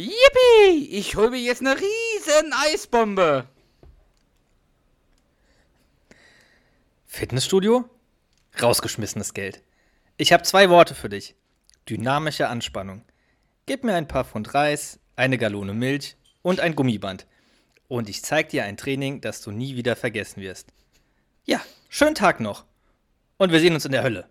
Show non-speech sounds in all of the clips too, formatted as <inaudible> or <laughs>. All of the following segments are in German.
Yippie! Ich hol mir jetzt eine riesen Eisbombe. Fitnessstudio? Rausgeschmissenes Geld. Ich habe zwei Worte für dich. Dynamische Anspannung. Gib mir ein paar Pfund Reis, eine Gallone Milch und ein Gummiband. Und ich zeig dir ein Training, das du nie wieder vergessen wirst. Ja, schönen Tag noch. Und wir sehen uns in der Hölle.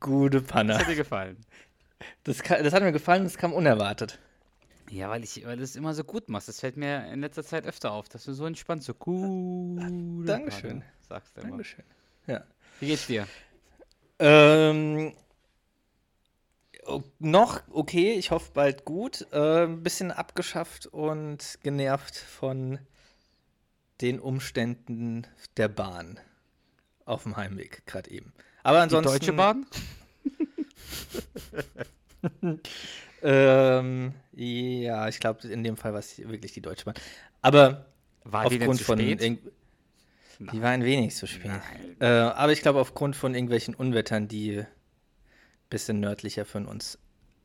Gute Das Panne. hat dir gefallen. Das, das hat mir gefallen, das kam unerwartet. Ja, weil, ich, weil du es immer so gut machst. Das fällt mir in letzter Zeit öfter auf, dass du so entspannt, so gut. Dankeschön. Sagst du immer. Dankeschön. Ja. Wie geht's dir? Ähm, noch okay, ich hoffe bald gut. Äh, ein bisschen abgeschafft und genervt von den Umständen der Bahn auf dem Heimweg gerade eben. Aber Die ansonsten. Deutsche Bahn? <laughs> Ähm, ja, ich glaube, in dem Fall war es wirklich die Deutsche Bahn. Aber War die aufgrund von. spät? Die war ein wenig zu spät. Äh, aber ich glaube, aufgrund von irgendwelchen Unwettern, die ein bisschen nördlicher von uns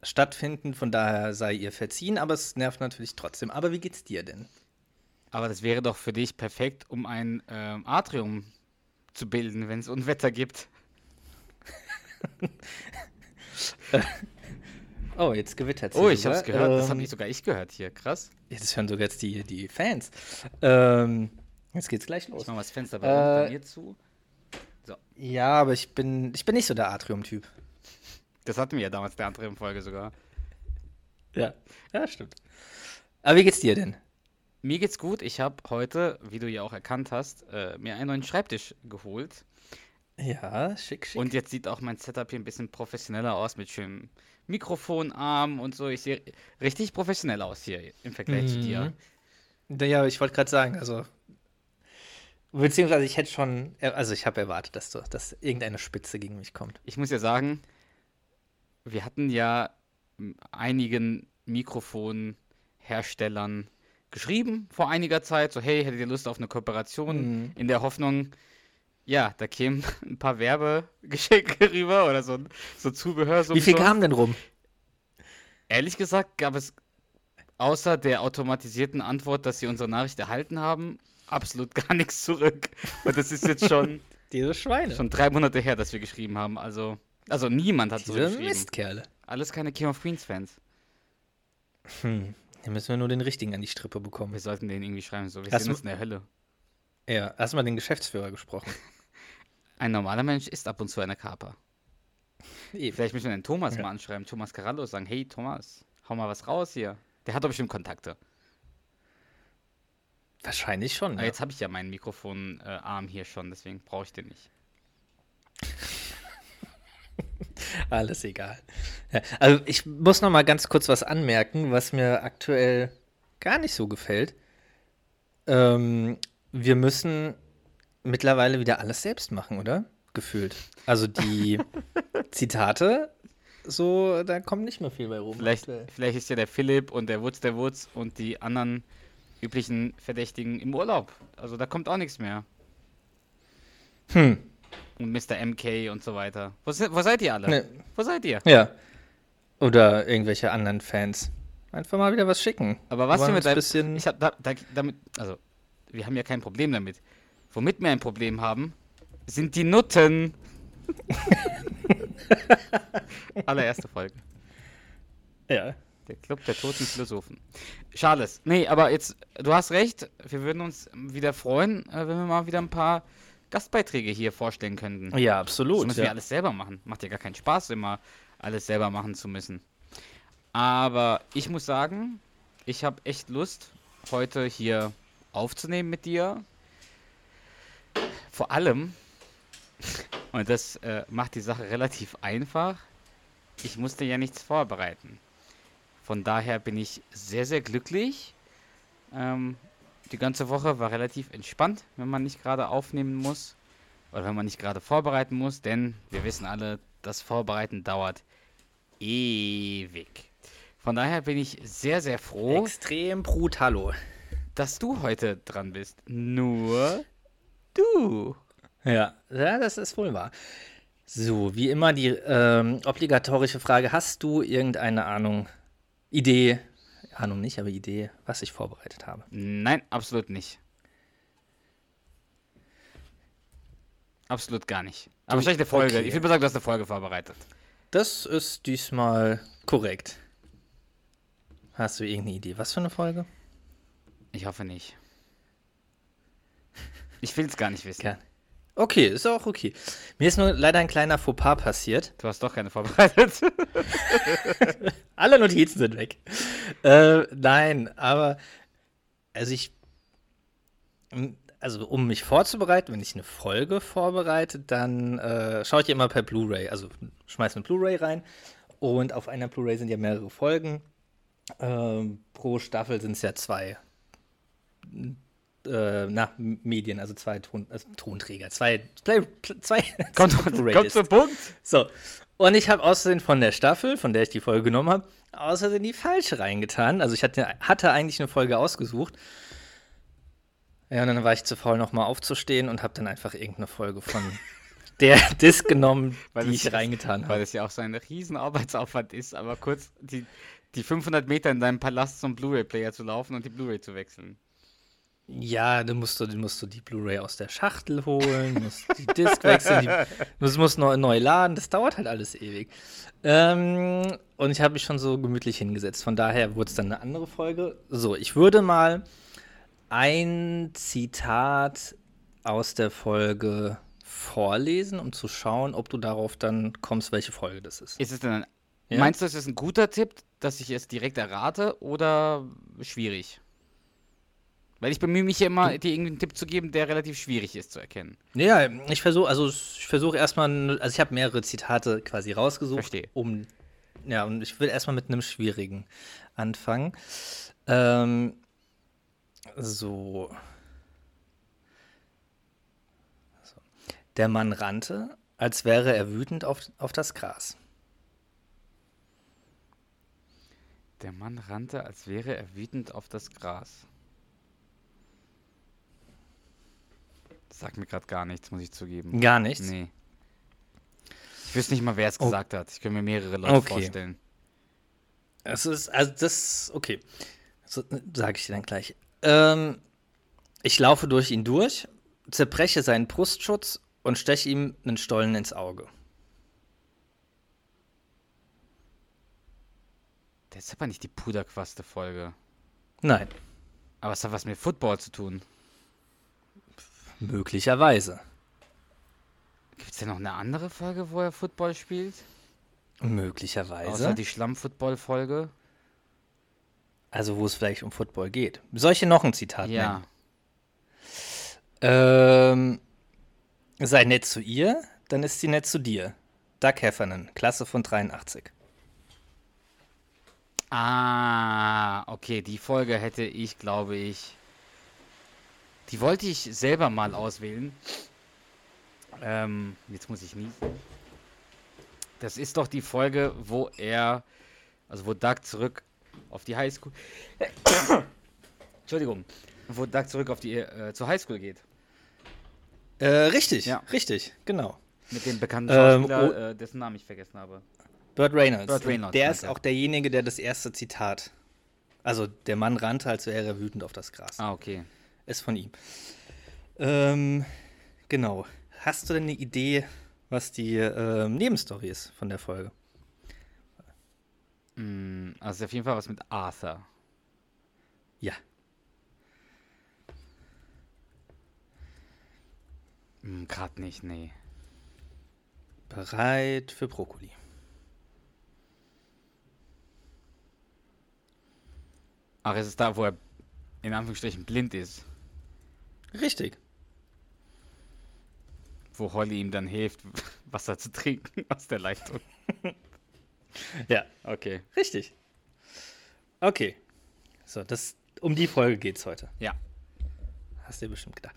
stattfinden. Von daher sei ihr verziehen, aber es nervt natürlich trotzdem. Aber wie geht's dir denn? Aber das wäre doch für dich perfekt, um ein ähm, Atrium zu bilden, wenn es Unwetter gibt. Oh, jetzt gewittert Oh, ich hab's gehört. das habe Ähm, ich sogar ich gehört hier. Krass. Jetzt hören sogar jetzt die, die Fans. Ähm, jetzt geht's gleich Ich los. mach mal das Fenster bei, Äh, mir zu. Ja, aber ich bin, ich bin nicht so der Atrium-Typ. Das hatten wir ja damals der Atrium-Folge sogar. Ja, ja, stimmt. Aber wie geht's dir denn? Mir geht's gut. Ich habe heute, wie du ja auch erkannt hast, äh, mir einen neuen Schreibtisch geholt. Ja, schick, schick. Und jetzt sieht auch mein Setup hier ein bisschen professioneller aus mit schönem Mikrofonarm und so. Ich sehe richtig professionell aus hier im Vergleich zu dir. Mhm. Ja, ich wollte gerade sagen, also. Beziehungsweise ich hätte schon, also ich habe erwartet, dass, du, dass irgendeine Spitze gegen mich kommt. Ich muss ja sagen, wir hatten ja einigen Mikrofonherstellern geschrieben vor einiger Zeit, so hey, hättet ihr Lust auf eine Kooperation? Mhm. In der Hoffnung, ja, da kämen <laughs> ein paar Werbegeschenke <laughs> rüber oder so, so Zubehör. So Wie viel umsonst. kam denn rum? Ehrlich gesagt gab es außer der automatisierten Antwort, dass sie unsere Nachricht erhalten haben, absolut <laughs> gar nichts zurück. Und das ist jetzt schon, Diese Schweine. schon drei Monate her, dass wir geschrieben haben. Also, also niemand hat Diese zurückgeschrieben. Mistkerle. Alles keine King of Queens Fans. Hm. Dann müssen wir nur den richtigen an die Strippe Wir bekommen. sollten den irgendwie schreiben, so wir Hast du- uns in der Hölle. Ja, hast du mal den Geschäftsführer gesprochen? Ein normaler Mensch ist ab und zu eine Kaper. Eben. Vielleicht müssen wir den Thomas Ja. mal anschreiben, Thomas Carallo, sagen, hey Thomas, hau mal was raus hier. Der hat doch bestimmt Kontakte. Wahrscheinlich schon. Aber Ja. jetzt habe ich ja meinen Mikrofonarm hier schon, deswegen brauche ich den nicht. <laughs> Alles egal. Ja, also ich muss noch mal ganz kurz was anmerken, was mir aktuell gar nicht so gefällt. Ähm, wir müssen mittlerweile wieder alles selbst machen, oder? Gefühlt. Also die <laughs> Zitate, so, da kommt nicht mehr viel bei rum. Vielleicht, vielleicht ist ja der Philipp und der Wutz der Wutz und die anderen üblichen Verdächtigen im Urlaub. Also da kommt auch nichts mehr. Hm. Und Mr. MK und so weiter. Wo, wo seid ihr alle? Ne, Wo seid ihr? ja. Oder irgendwelche anderen Fans. Einfach mal wieder was schicken. Aber was wollen mit deinem, bisschen. ich hab da, da, damit, also wir haben ja kein Problem damit. Womit wir ein Problem haben, sind die Nutten. <laughs> Allererste Folge. ja. Der Club der toten Philosophen. Charles, nee, aber jetzt, du hast recht, wir würden uns wieder freuen, äh, wenn wir mal wieder ein paar Gastbeiträge hier vorstellen könnten. ja, Das absolut. müssen wir Ja. alles selber machen. Macht ja gar keinen Spaß, immer alles selber machen zu müssen. Aber ich muss sagen, ich habe echt Lust, heute hier aufzunehmen mit dir. Vor allem, <laughs> und das äh, macht die Sache relativ einfach, ich musste ja nichts vorbereiten. Von daher bin ich sehr, sehr glücklich. Ähm, die ganze Woche war relativ entspannt, wenn man nicht gerade aufnehmen muss oder wenn man nicht gerade vorbereiten muss, denn wir wissen alle, das Vorbereiten dauert ewig. Von daher bin ich sehr, sehr froh, Extrem brutalo. dass du heute dran bist. Nur du. Ja, ja, das ist wohl wahr. So, wie immer die ähm, obligatorische Frage: Hast du irgendeine Ahnung, Idee, Ahnung nicht, aber Idee, was ich vorbereitet habe? Nein, absolut nicht. Absolut gar nicht. Aber Du- vielleicht eine Folge. okay. Ich würde mal sagen, du hast eine Folge vorbereitet. Das ist diesmal korrekt. Hast du irgendeine Idee? Was für eine Folge? Ich hoffe nicht. Ich will es gar nicht wissen. Gern. Okay, ist auch okay. Mir ist nur leider ein kleiner Fauxpas passiert. Du hast doch keine vorbereitet. <laughs> Alle Notizen sind weg. Äh, nein, aber also ich, also um mich vorzubereiten, wenn ich eine Folge vorbereite, dann äh, schaue ich immer per Blu-ray, also schmeiße eine Blu-ray rein und auf einer Blu-ray sind ja mehrere Folgen. Ähm, pro Staffel sind es ja zwei äh, na, Medien, also zwei Ton, also Tonträger, zwei, Play, zwei, kommt kommt zum Punkt. So. Und ich habe außerdem von der Staffel, von der ich die Folge genommen habe, außerdem die falsche reingetan. Also ich hatte, hatte eigentlich eine Folge ausgesucht. Ja, und dann war ich zu faul, nochmal aufzustehen und habe dann einfach irgendeine Folge von <laughs> der Disc genommen, Weil die ich reingetan Weil habe. es ja auch so ein riesen Arbeitsaufwand ist, aber kurz die, die 500 Meter in deinem Palast zum Blu-ray-Player zu laufen und die Blu-ray zu wechseln. Ja, dann musst du, dann musst du die Blu-ray aus der Schachtel holen, musst die Disc wechseln, die, <laughs> das musst neu, neu laden, das dauert halt alles ewig. Ähm, und ich habe mich schon so gemütlich hingesetzt. Von daher wurde es dann eine andere Folge. So, ich würde mal ein Zitat aus der Folge vorlesen, um zu schauen, ob du darauf dann kommst, welche Folge das ist. Ist es denn ein, Ja. Meinst du, es ist ein guter Tipp, dass ich es direkt errate oder schwierig? Weil ich bemühe mich ja immer, dir irgendwie einen Tipp zu geben, der relativ schwierig ist zu erkennen. Ja, ich versuche, also ich versuche erstmal, also ich habe mehrere Zitate quasi rausgesucht, Verstehe. um, ja, und ich will erstmal mit einem schwierigen anfangen. Ähm, so. so. Der Mann rannte, als wäre er wütend auf, auf das Gras. Der Mann rannte, als wäre er wütend auf das Gras. Sagt mir gerade gar nichts, muss ich zugeben. Gar nichts. Nee. Ich wüsste nicht mal, wer es Oh. gesagt hat. Ich kann mir mehrere Leute Okay. vorstellen. Es ist, also das, okay. So, sage ich dir dann gleich. Ähm, ich laufe durch ihn durch, zerbreche seinen Brustschutz und steche ihm einen Stollen ins Auge. Das ist aber nicht die Puderquaste-Folge. Nein, Aber es hat was mit Football zu tun. Möglicherweise. Gibt es denn noch eine andere Folge, wo er Football spielt? Möglicherweise. Außer die Schlamm-Football-Folge? also, wo es vielleicht um Football geht. Hier noch ein Zitat Ja. nennen? Ähm, sei nett zu ihr, dann ist sie nett zu dir. Doug Heffernan, Klasse von 83. Ah, okay, die Folge hätte ich, glaube ich. Die wollte ich selber mal auswählen. Ähm, jetzt muss ich niesen. Das ist doch die Folge, wo er, also wo Doug zurück auf die Highschool. <coughs> Entschuldigung. Wo Doug zurück auf die äh, zur Highschool geht. Äh, richtig, Ja. richtig, genau. Mit dem bekannten Ähm, Schauspieler, oh- äh, dessen Namen ich vergessen habe. Burt Reynolds. Burt Reynolds, der ist auch derjenige, der das erste Zitat. Also der Mann rannte, als wäre er wütend auf das Gras. Ah, okay. Ist von ihm. Ähm, genau. Hast du denn eine Idee, was die ähm, Nebenstory ist von der Folge? Mm, also auf jeden Fall was mit Arthur. Ja. Hm, Gerade nicht, nee. Bereit für Brokkoli. Ach, es ist da, wo er in Anführungsstrichen blind ist. Richtig. Wo Holly ihm dann hilft, <laughs> Wasser zu trinken <laughs> aus der Leitung. Ja, Okay. richtig. Okay. So, das, um die Folge geht's heute. Ja, Hast du dir bestimmt gedacht.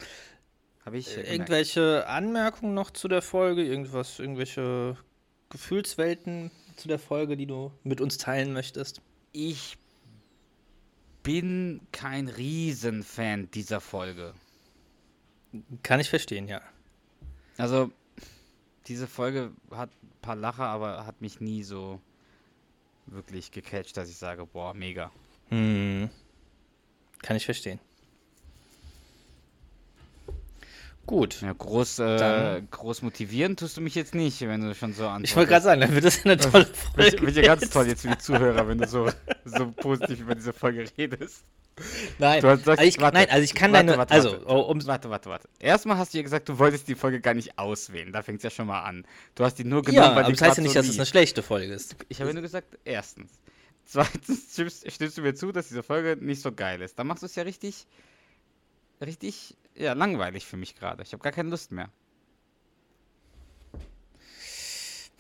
habe ich. Äh, irgendwelche Anmerkungen noch zu der Folge? Irgendwas, irgendwelche Gefühlswelten zu der Folge, die du mit uns teilen möchtest? Ich bin kein Riesenfan dieser Folge. Kann ich verstehen, ja. Also, diese Folge hat ein paar Lacher, aber hat mich nie so wirklich gecatcht, dass ich sage, boah, mega. Hm. Kann ich verstehen. Gut. Ja, groß, äh, Dann- groß motivieren tust du mich jetzt nicht, wenn du schon so antwortest. Ich wollte gerade sagen, dann wird das eine tolle Folge. wird ja ganz toll jetzt für die Zuhörer, wenn du so, so positiv über diese Folge redest. Nein, hast- also ich, warte, nein, also ich kann warte, deine. warte, also, warte. oh, um, Warte, warte, warte. Erstmal hast du ja gesagt, du wolltest die Folge gar nicht auswählen. Da fängt es ja schon mal an. Du hast die nur genommen, ja, weil aber das heißt ja nicht, dass es eine lief. schlechte Folge ist. Ich habe nur gesagt, erstens. Zweitens stimmst, stimmst du mir zu, dass diese Folge nicht so geil ist. Dann machst du es ja richtig, richtig, ja, langweilig für mich gerade. Ich habe gar keine Lust mehr.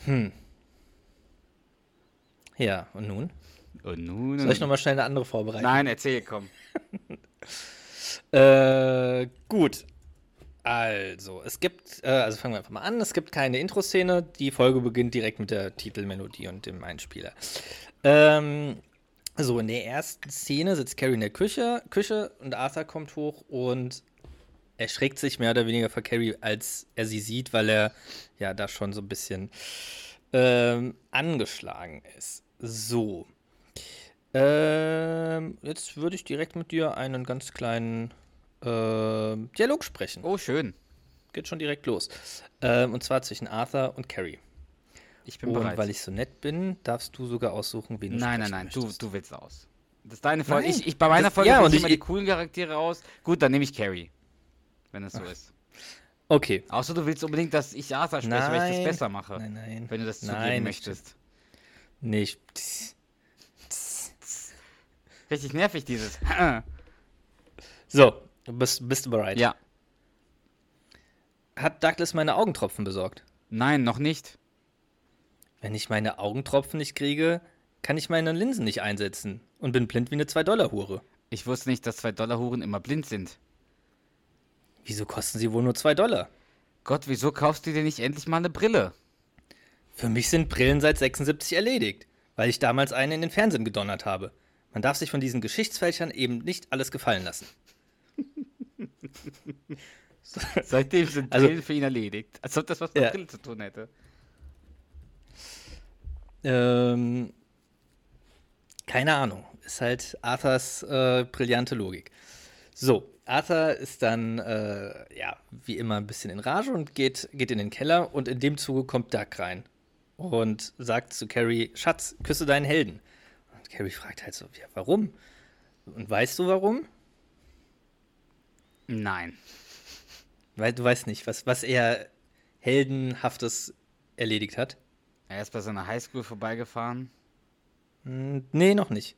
Hm. Ja, und nun? Und nun. Soll ich nochmal schnell eine andere vorbereiten? Nein, erzähl, komm. <laughs> Äh, gut. Also, es gibt, äh, also fangen wir einfach mal an. Es gibt keine Intro-Szene. Die Folge beginnt direkt mit der Titelmelodie und dem Einspieler. Ähm, so, in der ersten Szene sitzt Carrie in der Küche, Küche und Arthur kommt hoch und erschreckt sich mehr oder weniger vor Carrie, als er sie sieht, weil er ja da schon so ein bisschen ähm, angeschlagen ist. So. Ähm, jetzt würde ich direkt mit dir einen ganz kleinen ähm, Dialog sprechen. Oh, schön. Geht schon direkt los. Ähm, und zwar zwischen Arthur und Carrie. Ich bin Und bereit. weil ich so nett bin, darfst du sogar aussuchen, wen du Nein, nein, nein, du, möchtest. du willst aus. Das ist deine Folge. Nein, Ich, ich, bei meiner das- Folge ja, und ich immer die coolen Charaktere aus. Gut, dann nehme ich Carrie. Wenn es so ist. Okay. Außer du willst unbedingt, dass ich Arthur spreche, weil ich das Nein. besser mache. Nein, nein. Wenn du das zugeben Nein, möchtest. Nicht. Richtig nervig, dieses. <laughs> So, bist, bist du bereit? ja. Hat Douglas meine Augentropfen besorgt? Nein, noch nicht. Wenn ich meine Augentropfen nicht kriege, kann ich meine Linsen nicht einsetzen und bin blind wie eine 2-Dollar-Hure. Ich wusste nicht, dass 2-Dollar-Huren immer blind sind. Wieso kosten sie wohl nur 2 Dollar? Gott, wieso kaufst du dir nicht endlich mal eine Brille? Für mich sind Brillen seit 76 erledigt, weil ich damals eine in den Fernsehen gedonnert habe. Man darf sich von diesen Geschichtsfälschern eben nicht alles gefallen lassen. <laughs> Seitdem sind Also- Brillen für ihn erledigt. Als ob das was mit Ja. Brille zu tun hätte. Ähm, keine Ahnung. Ist halt Arthurs äh, brillante Logik. So, Arthur ist dann, äh, ja, wie immer ein bisschen in Rage und geht, geht in den Keller und in dem Zuge kommt Doug rein und sagt zu Carrie, Schatz, küsse deinen Helden. Und Carrie fragt halt so, ja, warum? Und weißt du warum? Nein. Weil du weißt nicht, was, was er Heldenhaftes erledigt hat. Er ist bei seiner Highschool vorbeigefahren. Hm, nee, noch nicht.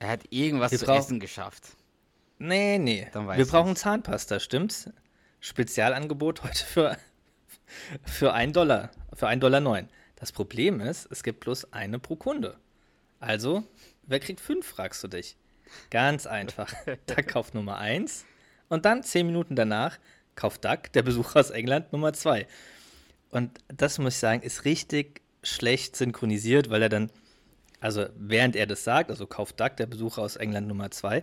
Er hat irgendwas Wir zu essen geschafft. Nee, nee. Dann weiß Wir brauchen nicht. Zahnpasta, stimmt's? Spezialangebot heute für, für 1 Dollar. Für 1,09 Dollar. neun. Das Problem ist, es gibt bloß eine pro Kunde. Also, wer kriegt fünf, fragst du dich. Ganz einfach. <laughs> Doug kauft Nummer 1 und dann zehn Minuten danach kauft Doug, der Besucher aus England, Nummer 2. Und das muss ich sagen, ist richtig schlecht synchronisiert, weil er dann, also während er das sagt, also kauft Doug, der Besucher aus England Nummer 2,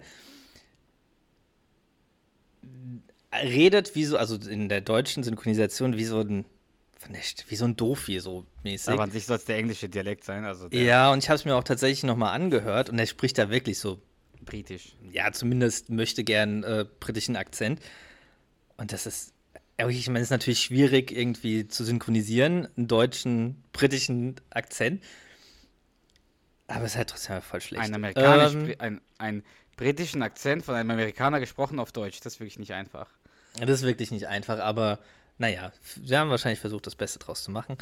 redet wie so, also in der deutschen Synchronisation wie so ein, wie so ein Doofi, so mäßig. Aber an sich soll es der englische Dialekt sein, also ja, und ich habe es mir auch tatsächlich nochmal angehört und er spricht da wirklich so, britisch. ja, zumindest möchte gern äh, britischen Akzent. Und das ist, ja, ich meine, es ist natürlich schwierig irgendwie zu synchronisieren, einen deutschen, britischen Akzent. Aber es ist halt trotzdem voll schlecht. Ein, Amerikaner Ähm, ein, ein britischen Akzent von einem Amerikaner gesprochen auf Deutsch. Das ist wirklich nicht einfach. Das ist wirklich nicht einfach, aber naja, wir haben wahrscheinlich versucht, das Beste draus zu machen.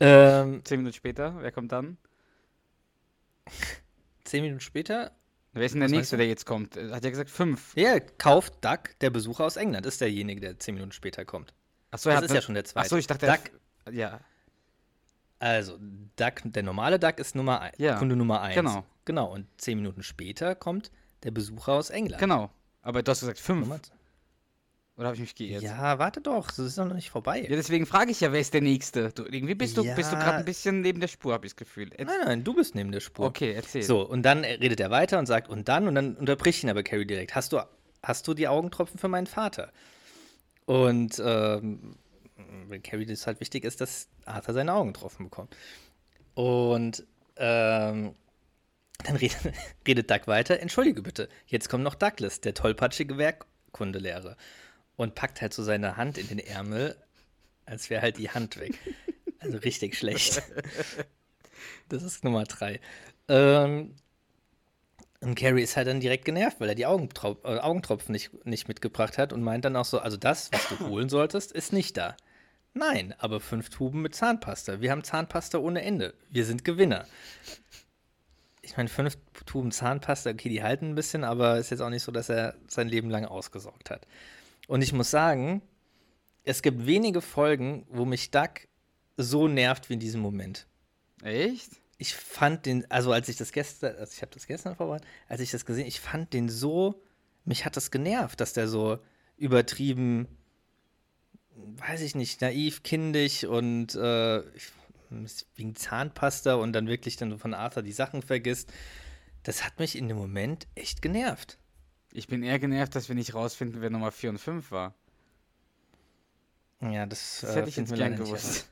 Ähm, Zehn Minuten später, wer kommt dann? <laughs> zehn Minuten später, Wer ist denn der Was Nächste, der jetzt kommt? Er Hat ja gesagt fünf. ja, kauft Duck, der Besucher aus England, ist derjenige, der zehn Minuten später kommt. Achso, Das ist ja schon der zweite. Achso, ich dachte, Duck, er, ja. also, Duck, der normale Duck ist Nummer ein, Ja, Kunde Nummer 1. genau, Genau, und zehn Minuten später kommt der Besucher aus England. Genau. Aber du hast gesagt fünf. Nummer- Oder habe ich mich geirrt? Ja, warte doch, das ist noch nicht vorbei. Ja, deswegen frage ich ja, wer ist der Nächste? Du, irgendwie bist du, bist du Ja. gerade ein bisschen neben der Spur, habe ich das Gefühl. Jetzt, Nein, nein, du bist neben der Spur. okay, erzähl. So, und dann redet er weiter und sagt, und dann, und dann unterbricht ihn aber Carrie direkt. Hast du, hast du die Augentropfen für meinen Vater? Und ähm, wenn Carrie das halt wichtig ist, dass Arthur seine Augentropfen bekommt. Und ähm, dann redet, <laughs> redet Doug weiter, entschuldige bitte, jetzt kommt noch Douglas, der tollpatschige Werkkundelehrer. Und packt halt so seine Hand in den Ärmel, als wäre halt die Hand weg. Also richtig schlecht. <laughs> Das ist Nummer drei. Ähm, und Carrie ist halt dann direkt genervt, weil er die Augentrop äh, Augentropfen nicht, nicht mitgebracht hat und meint dann auch so, also das, was du <laughs> holen solltest, ist nicht da. Nein, aber fünf Tuben mit Zahnpasta. Wir haben Zahnpasta ohne Ende. Wir sind Gewinner. Ich meine, fünf Tuben Zahnpasta, okay, die halten ein bisschen, aber ist jetzt auch nicht so, dass er sein Leben lang ausgesorgt hat. Und ich muss sagen, es gibt wenige Folgen, wo mich Doug so nervt wie in diesem Moment Echt? ich fand den, also als ich das gestern, also ich habe das gestern vorbereitet, als ich das gesehen, ich fand den so, mich hat das genervt, dass der so übertrieben, weiß ich nicht, naiv, kindisch und äh, wegen Zahnpasta und dann wirklich dann von Arthur die Sachen vergisst. Das hat mich in dem Moment echt genervt. Ich bin eher genervt, dass wir nicht rausfinden, wer Nummer 4 und 5 war. Ja, das, Das äh, hätte ich jetzt gern gewusst.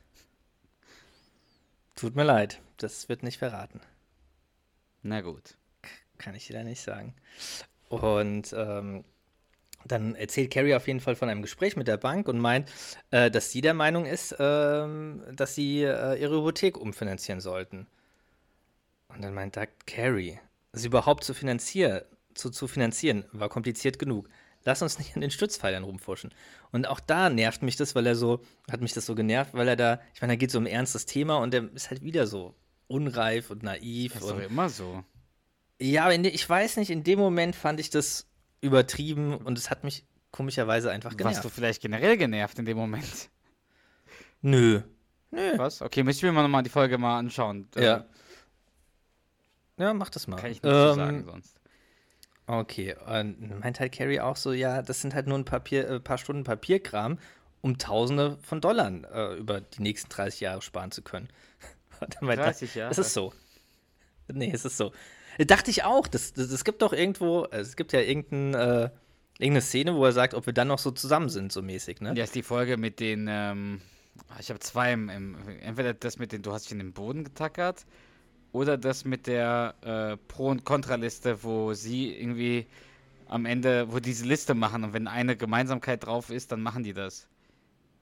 Tut mir leid, das wird nicht verraten. Na gut. Kann ich dir da nicht sagen. Und ähm, dann erzählt Carrie auf jeden Fall von einem Gespräch mit der Bank und meint, äh, dass sie der Meinung ist, ähm, dass sie äh, ihre Hypothek umfinanzieren sollten. Und dann meint Doug, Carrie, sie überhaupt zu finanzieren, zu, zu finanzieren, war kompliziert genug. Lass uns nicht an den Stützpfeilern rumforschen. Und auch da nervt mich das, weil er so, hat mich das so genervt, weil er da, ich meine, da geht es um ein ernstes Thema und er ist halt wieder so unreif und naiv. Das ist und doch immer so. ja, aber in de, ich weiß nicht, in dem Moment fand ich das übertrieben und es hat mich komischerweise einfach Warst genervt. du vielleicht generell genervt in dem Moment? Nö. Nö. Was? Okay, müssen wir mal nochmal die Folge mal anschauen. Äh, Ja. Ja, mach das mal. Kann ich nicht so sagen Ähm, sonst. Okay, und meint halt Carrie auch so, ja, das sind halt nur ein Papier, äh, paar Stunden Papierkram, um Tausende von Dollar äh, über die nächsten 30 Jahre sparen zu können. <laughs> Und dann meint er, 30 Jahre? Es ist so. Nee, es ist so. Dachte ich auch. Das, das, es gibt doch irgendwo, es gibt ja irgendein, äh, irgendeine Szene, wo er sagt, ob wir dann noch so zusammen sind, so mäßig, ne? Ja, ist die Folge mit den, ähm, ich habe zwei im, im, entweder das mit den, du hast dich in den Boden getackert, oder das mit der äh, Pro- und Kontraliste, wo sie irgendwie am Ende, wo diese Liste machen und wenn eine Gemeinsamkeit drauf ist, dann machen die das.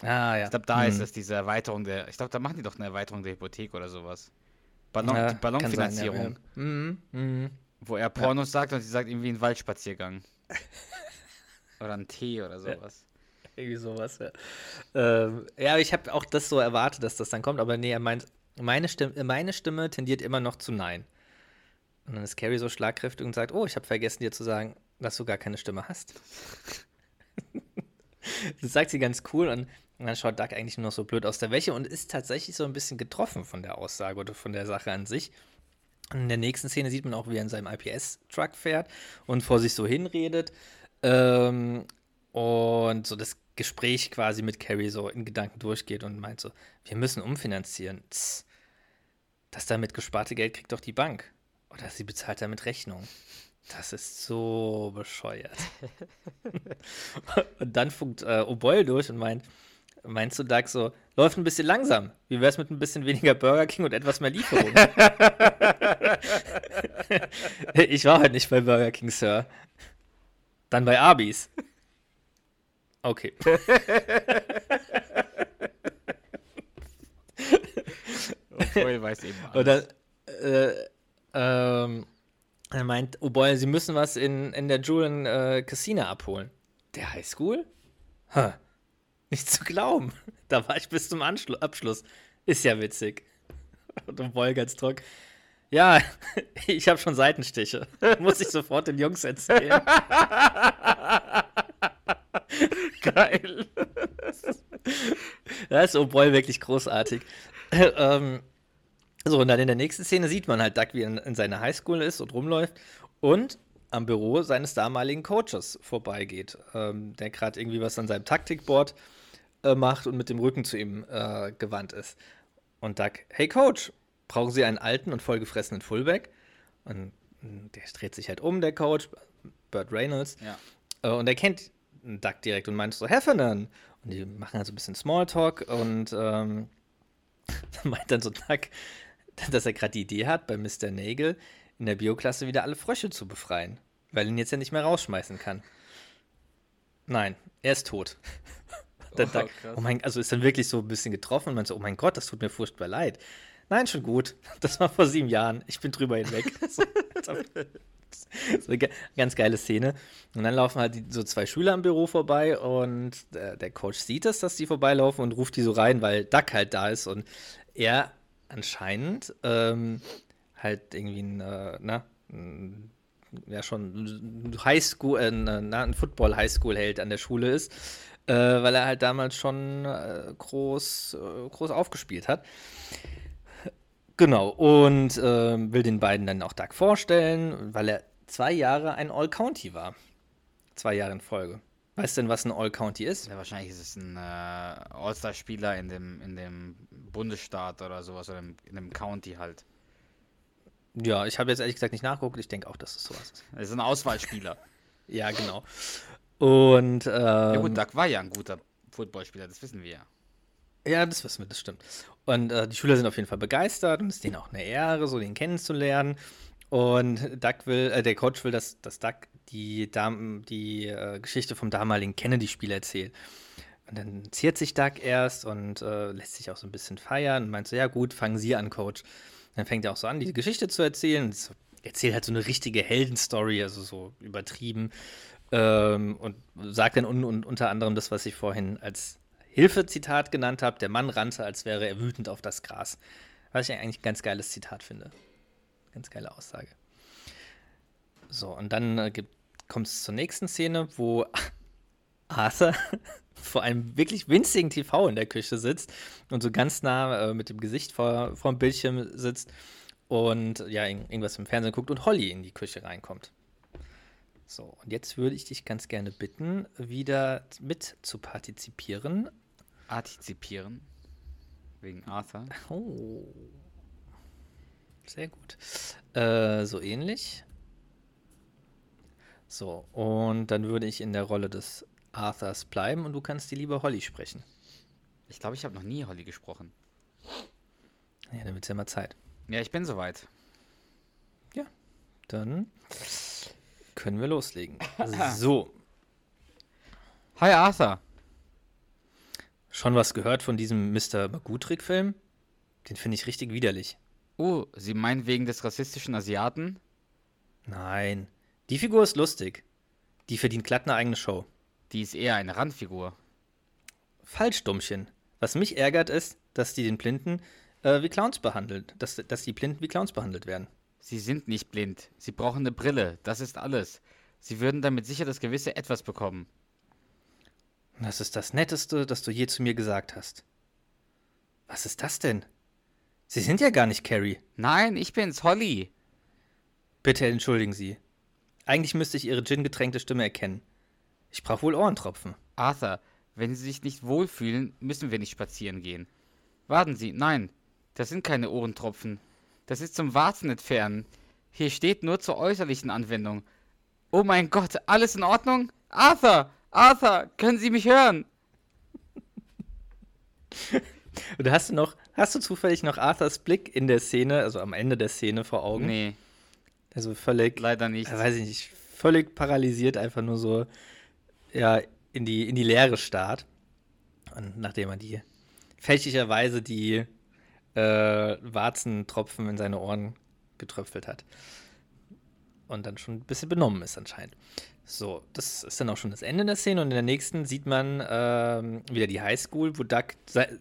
Ah, ja. Ich glaube, da ist Hm. es diese Erweiterung der, ich glaube, da machen die doch eine Erweiterung der Hypothek oder sowas. Ballon, Ja, die Ballonfinanzierung, sein, ja. Mhm, mhm. wo er Pornos sagt und sie sagt irgendwie ein Waldspaziergang. <laughs> oder ein Tee oder sowas. Irgendwie sowas, ja. Ähm, ja, ich habe auch das so erwartet, dass das dann kommt, aber nee, er meint, meine Stimme, meine Stimme tendiert immer noch zu Nein. Und dann ist Carrie so schlagkräftig und sagt, oh, ich habe vergessen dir zu sagen, dass du gar keine Stimme hast. <laughs> das sagt sie ganz cool und dann schaut Doug eigentlich nur noch so blöd aus der Wäsche und ist tatsächlich so ein bisschen getroffen von der Aussage oder von der Sache an sich. In der nächsten Szene sieht man auch, wie er in seinem IPS-Truck fährt und vor sich so hinredet. Ähm, und so das Gespräch quasi mit Carrie so in Gedanken durchgeht und meint so, wir müssen umfinanzieren. Tss, das damit gesparte Geld kriegt doch die Bank. Oder sie bezahlt damit Rechnung. Das ist so bescheuert. <laughs> und dann funkt äh, O'Boyle durch und meint, meinst du, Doug, so, läuft ein bisschen langsam. Wie wär's mit ein bisschen weniger Burger King und etwas mehr Lieferung? <laughs> <laughs> ich war heute nicht bei Burger King, Sir. Dann bei Arby's. Okay. <laughs> Obwohl, <laughs> weiß eben alles. Oder, äh, ähm, er meint, oh boy, sie müssen was in, in der Julian äh, Casino abholen. Der Highschool? Ha, nicht zu glauben. <laughs> Da war ich bis zum Anschlu Abschluss. Ist ja witzig. Und oh boy, ganz trocken. Ja, ich habe schon Seitenstiche. Muss ich sofort den Jungs erzählen. <laughs> Geil. <laughs> Da ist O'Boy wirklich großartig. <laughs> ähm, So, und dann in der nächsten Szene sieht man halt Duck, wie er in, in seiner Highschool ist und rumläuft und am Büro seines damaligen Coaches vorbeigeht, ähm, der gerade irgendwie was an seinem Taktikboard äh, macht und mit dem Rücken zu ihm äh, gewandt ist. Und Duck, hey Coach, brauchen Sie einen alten und vollgefressenen Fullback? Und der dreht sich halt um, der Coach, Burt Reynolds. Ja. Äh, und er kennt Duck direkt und meint so, Heffernan. Und die machen halt so ein bisschen Smalltalk und ähm, <laughs> meint dann so Duck, dass er gerade die Idee hat, bei Mr. Nagel in der Bioklasse wieder alle Frösche zu befreien, weil er ihn jetzt ja nicht mehr rausschmeißen kann. Nein, er ist tot. <laughs> Der Oh, Duck, oh mein, also ist dann wirklich so ein bisschen getroffen und meint so, oh mein Gott, das tut mir furchtbar leid. Nein, schon gut. <laughs> Das war vor sieben Jahren. Ich bin drüber hinweg. so, <laughs> so eine ganz geile Szene. Und dann laufen halt so zwei Schüler am Büro vorbei und der, der Coach sieht es, dass die vorbeilaufen und ruft die so rein, weil Duck halt da ist und er anscheinend ähm, halt irgendwie ein, äh, na, ja schon Highschool, äh, ein, ein Football-Highschool-Held an der Schule ist, äh, weil er halt damals schon äh, groß, äh, groß aufgespielt hat. Genau, und ähm, will den beiden dann auch Doug vorstellen, weil er zwei Jahre ein All-County war. Zwei Jahre in Folge. Weißt du denn, was ein All-County ist? Ja, wahrscheinlich ist es ein äh, All-Star-Spieler in dem, in dem Bundesstaat oder sowas oder im, in dem County halt. Ja, ich habe jetzt ehrlich gesagt nicht nachgeguckt. Ich denke auch, dass es sowas ist. Das ist ein Auswahlspieler. <laughs> Ja, genau. Und ähm, ja gut, Duck war ja ein guter Footballspieler, das wissen wir ja. Ja, das wissen wir, das stimmt. Und äh, die Schüler sind auf jeden Fall begeistert und es ist denen auch eine Ehre, so den kennenzulernen. Und Duck will, äh, der Coach will, dass, dass Duck die, Dam die äh, Geschichte vom damaligen Kennedy-Spiel erzählt. Und dann ziert sich Duck erst und äh, lässt sich auch so ein bisschen feiern und meint so, ja gut, fangen Sie an, Coach. Und dann fängt er auch so an, die Geschichte zu erzählen. Und erzählt halt so eine richtige Heldenstory, also so übertrieben. Ähm, und sagt dann un unter anderem das, was ich vorhin als Hilfe-Zitat genannt habe. Der Mann rannte, als wäre er wütend auf das Gras. Was ich eigentlich ein ganz geiles Zitat finde. Ganz geile Aussage. So, und dann äh, kommt es zur nächsten Szene, wo <laughs> Arthur <laughs> vor einem wirklich winzigen TV in der Küche sitzt und so ganz nah äh, mit dem Gesicht vor, vor dem Bildschirm sitzt und ja, irgendwas im Fernsehen guckt und Holly in die Küche reinkommt. So, und jetzt würde ich dich ganz gerne bitten, wieder mit zu partizipieren. Antizipieren. Wegen Arthur. Oh. Sehr gut. Äh, so ähnlich. So, und dann würde ich in der Rolle des Arthurs bleiben und du kannst die liebe Holly sprechen. Ich glaube, ich habe noch nie Holly gesprochen. Ja, dann wird's ja mal Zeit. Ja, ich bin soweit. Dann können wir loslegen. <laughs> So, Hi Arthur. Schon was gehört von diesem Mr. Magutrik-Film? Den finde ich richtig widerlich. Oh, Sie meinen wegen des rassistischen Asiaten? Nein, die Figur ist lustig. Die verdient glatt eine eigene Show. Die ist eher eine Randfigur. Falsch, Dummchen. Was mich ärgert ist, dass die den Blinden äh, wie Clowns behandelt. Dass, dass die Blinden wie Clowns behandelt werden. Sie sind nicht blind. Sie brauchen eine Brille. Das ist alles. Sie würden damit sicher das gewisse Etwas bekommen. Das ist das Netteste, das du je zu mir gesagt hast. Was ist das denn? Sie sind ja gar nicht Carrie. Nein, ich bin's, Holly. Bitte entschuldigen Sie. Eigentlich müsste ich Ihre Gin-getränkte Stimme erkennen. Ich brauche wohl Ohrentropfen. Arthur, wenn Sie sich nicht wohlfühlen, müssen wir nicht spazieren gehen. Warten Sie, nein, das sind keine Ohrentropfen. Das ist zum Warzen entfernen. Hier steht nur zur äußerlichen Anwendung. Oh mein Gott, alles in Ordnung? Arthur, Arthur, können Sie mich hören? <laughs> Oder hast du noch, hast du zufällig noch Arthurs Blick in der Szene, also am Ende der Szene vor Augen? Nee, Also völlig, leider nicht. äh, weiß ich nicht, völlig paralysiert, einfach nur so, ja, in die, in die Leere starrt. Und nachdem er die, fälschlicherweise die äh, Warzentropfen in seine Ohren getröpfelt hat. Und dann schon ein bisschen benommen ist anscheinend. So, das ist dann auch schon das Ende der Szene und in der nächsten sieht man ähm, wieder die Highschool, wo Doug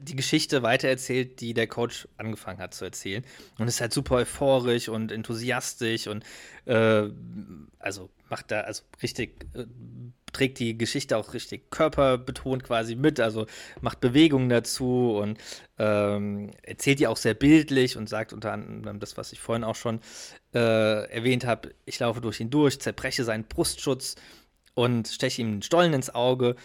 die Geschichte weitererzählt, die der Coach angefangen hat zu erzählen. Und ist halt super euphorisch und enthusiastisch und äh, also macht da also richtig äh, trägt die Geschichte auch richtig körperbetont quasi mit, also macht Bewegungen dazu und ähm, erzählt die auch sehr bildlich und sagt unter anderem das, was ich vorhin auch schon äh, erwähnt habe, ich laufe durch ihn durch, zerbreche seinen Brustschutz und steche ihm einen Stollen ins Auge.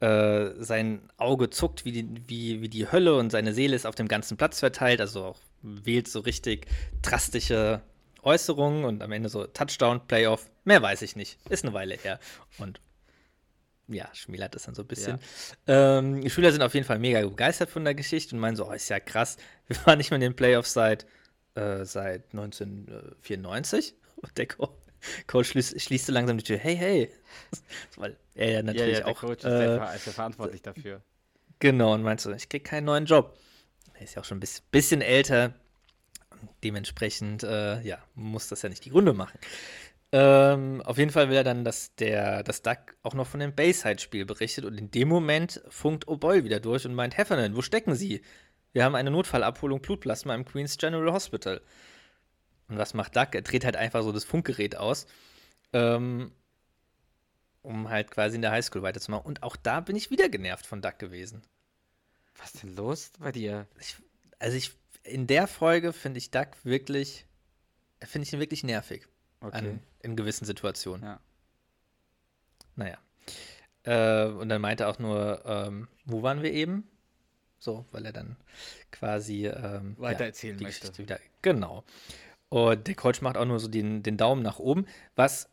Äh, sein Auge zuckt wie die, wie, wie die Hölle und seine Seele ist auf dem ganzen Platz verteilt, also auch wählt so richtig drastische Äußerungen und am Ende so Touchdown, Playoff, mehr weiß ich nicht. Ist eine Weile her. Und ja, schmälert das dann so ein bisschen. Ja. Ähm, die Schüler sind auf jeden Fall mega begeistert von der Geschichte und meinen so, oh, ist ja krass, <laughs> wir waren nicht mehr in den Playoffs seit, äh, seit 1994. Und der Co Coach schließt, schließt so langsam die Tür, hey, hey. <laughs> Weil er ja natürlich ja, ja, der auch. Coach ist, äh, der, ist der verantwortlich dafür. Genau, und meinst so, ich krieg keinen neuen Job. Er ist ja auch schon ein bisschen, bisschen älter. Dementsprechend, äh, ja, muss das ja nicht die Gründe machen. Ähm, auf jeden Fall will er dann, dass der dass Duck auch noch von dem Bayside-Spiel berichtet und in dem Moment funkt O'Boyle wieder durch und meint, Heffernan, wo stecken Sie? Wir haben eine Notfallabholung Blutplasma im Queen's General Hospital. Und was macht Duck? Er dreht halt einfach so das Funkgerät aus, ähm, um halt quasi in der Highschool weiterzumachen. Und auch da bin ich wieder genervt von Duck gewesen. Was ist denn los bei dir? Ich, also ich, in der Folge finde ich Duck wirklich, finde ich ihn wirklich nervig. Okay. An, in gewissen Situationen. Ja. Naja. Äh, und dann meinte er auch nur, ähm, wo waren wir eben? So, weil er dann quasi ähm, weitererzählen ja, möchte. Wieder, genau. Und der Coach macht auch nur so den, den Daumen nach oben, was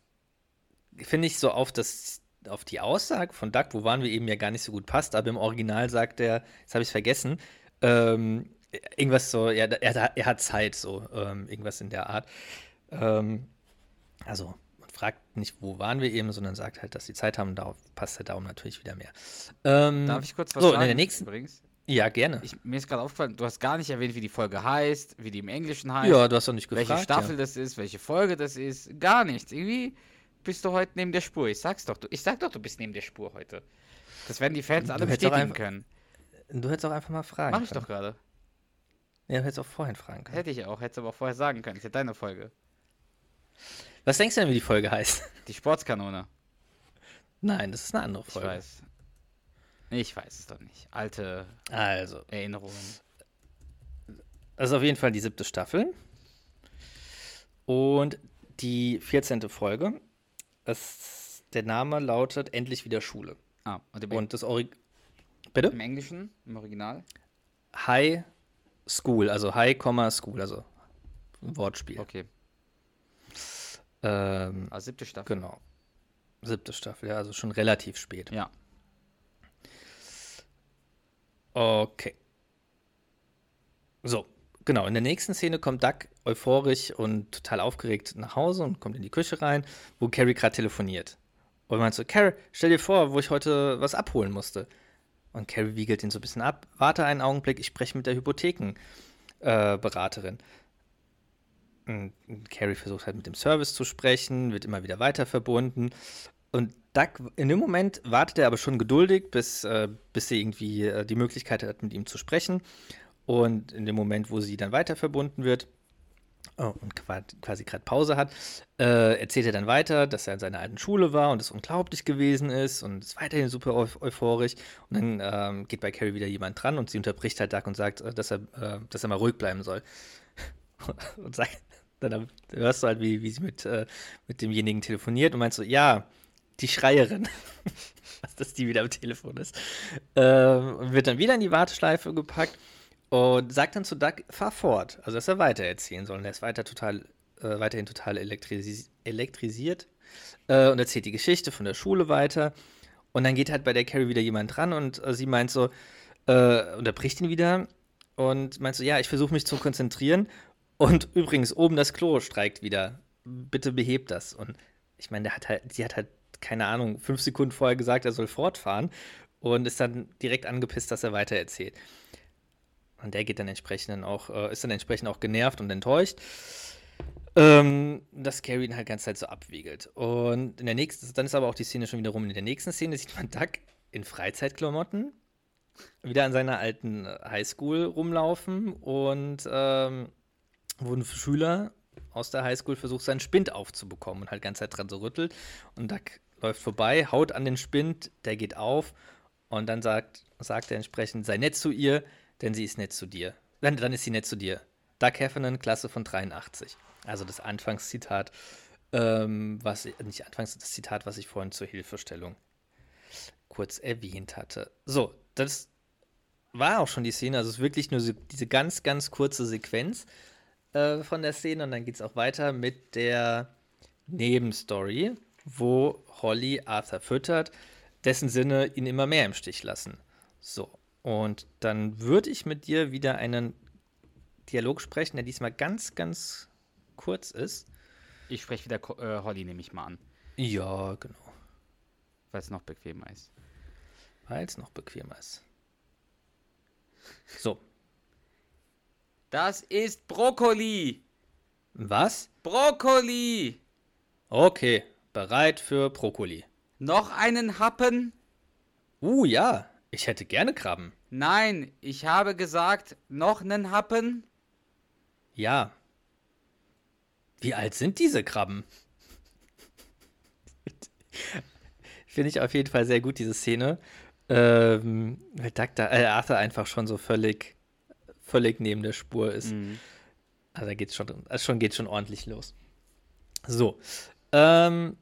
finde ich so auf das auf die Aussage von Doug, wo waren wir eben ja gar nicht so gut passt, aber im Original sagt er, jetzt habe ich es vergessen, ähm, irgendwas so, ja, er, er, hat Zeit, so, ähm, irgendwas in der Art. Ähm, also man fragt nicht, wo waren wir eben, sondern sagt halt, dass sie Zeit haben. Darauf passt der Daumen natürlich wieder mehr. Ähm, Darf ich kurz was so, sagen? in der nächsten. Übrigens? Ja, gerne. Ich, mir ist gerade aufgefallen, du hast gar nicht erwähnt, wie die Folge heißt, wie die im Englischen heißt. Ja, du hast doch nicht gefragt. Welche Staffel ja. das ist, welche Folge das ist. Gar nichts. Irgendwie bist du heute neben der Spur. Ich sag's doch. Du, ich sag doch, du bist neben der Spur heute. Das werden die Fans alle bestätigen einfach, können. Du hättest auch einfach mal fragen Mach ich können. doch gerade. Ja, du hättest auch vorhin fragen können. Hätte ich auch. Hättest aber auch vorher sagen können. Ist ja deine Folge. Was denkst du denn, wie die Folge heißt? Die Sportskanone. Nein, das ist eine andere Folge. Ich weiß. Ich weiß es doch nicht. Alte also. Erinnerungen. Das ist auf jeden Fall die siebte Staffel. Und die 14. Folge. Es, der Name lautet Endlich wieder Schule. Ah, und, und das Ori Bitte? Im Englischen, im Original? High School, also High, School, also ein Wortspiel. Okay. Ähm, also siebte Staffel. Genau. Siebte Staffel, ja, also schon relativ spät. Ja. Okay. So, genau. In der nächsten Szene kommt Doug euphorisch und total aufgeregt nach Hause und kommt in die Küche rein, wo Carrie gerade telefoniert. Und meint so, Carrie, stell dir vor, wo ich heute was abholen musste. Und Carrie wiegelt ihn so ein bisschen ab. Warte einen Augenblick, ich spreche mit der Hypothekenberaterin. Äh, Carrie versucht halt mit dem Service zu sprechen, wird immer wieder weiter verbunden. Und Doug, in dem Moment wartet er aber schon geduldig, bis, äh, bis sie irgendwie äh, die Möglichkeit hat, mit ihm zu sprechen. Und in dem Moment, wo sie dann weiter verbunden wird oh, und quasi gerade Pause hat, äh, erzählt er dann weiter, dass er in seiner alten Schule war und es unglaublich gewesen ist und ist weiterhin super euphorisch. Und dann ähm, geht bei Carrie wieder jemand dran und sie unterbricht halt Doug und sagt, äh, dass, er, äh, dass er mal ruhig bleiben soll. <laughs> und sagt, dann hörst du halt, wie, wie sie mit, äh, mit demjenigen telefoniert und meinst so, ja, die Schreierin, <laughs> was das die wieder am Telefon ist, ähm, wird dann wieder in die Warteschleife gepackt und sagt dann zu Doug, fahr fort, also dass er weiter erzählen soll. Und er ist weiter total, äh, weiterhin total elektris elektrisiert äh, und erzählt die Geschichte von der Schule weiter. Und dann geht halt bei der Carrie wieder jemand dran und äh, sie meint so, äh, unterbricht ihn wieder und meint so, ja, ich versuche mich zu konzentrieren und übrigens, oben das Klo streikt wieder. Bitte behebt das. Und ich meine, der hat halt, sie hat halt, keine Ahnung, fünf Sekunden vorher gesagt, er soll fortfahren und ist dann direkt angepisst, dass er weitererzählt. Und der geht dann entsprechend auch, äh, ist dann entsprechend auch genervt und enttäuscht. Ähm, dass Carrie ihn halt ganze Zeit so abwiegelt. Und in der nächsten, dann ist aber auch die Szene schon wieder rum. In der nächsten Szene sieht man Duck in Freizeitklamotten wieder an seiner alten Highschool rumlaufen und ähm, wo ein Schüler aus der Highschool versucht, seinen Spind aufzubekommen und halt ganz Zeit dran so rüttelt. Und da läuft vorbei, haut an den Spind, der geht auf und dann sagt, sagt er entsprechend, sei nett zu ihr, denn sie ist nett zu dir. Dann, dann ist sie nett zu dir. Doug Heffernan, Klasse von 83. Also das Anfangszitat, ähm, was nicht Anfangs das Zitat, was ich vorhin zur Hilfestellung kurz erwähnt hatte. So, das war auch schon die Szene. Also es ist wirklich nur diese ganz, ganz kurze Sequenz äh, von der Szene und dann geht es auch weiter mit der Nebenstory, wo Holly Arthur füttert, dessen Sinne ihn immer mehr im Stich lassen. So, und dann würde ich mit dir wieder einen Dialog sprechen, der diesmal ganz, ganz kurz ist. Ich spreche wieder äh, Holly, nehme ich mal an, Ja, genau. weil es noch bequemer ist. Weil es noch bequemer ist. So, Das ist Brokkoli! was? Brokkoli! Okay, bereit für Brokkoli. Noch einen Happen? Uh, ja, ich hätte gerne Krabben. Nein, ich habe gesagt, noch einen Happen? Ja. Wie alt sind diese Krabben? <laughs> Finde ich auf jeden Fall sehr gut, diese Szene. Ähm, weil Dr. Äh, Arthur einfach schon so völlig, völlig neben der Spur ist. Mhm. Also da geht's schon, also schon geht schon ordentlich los. So. Ähm,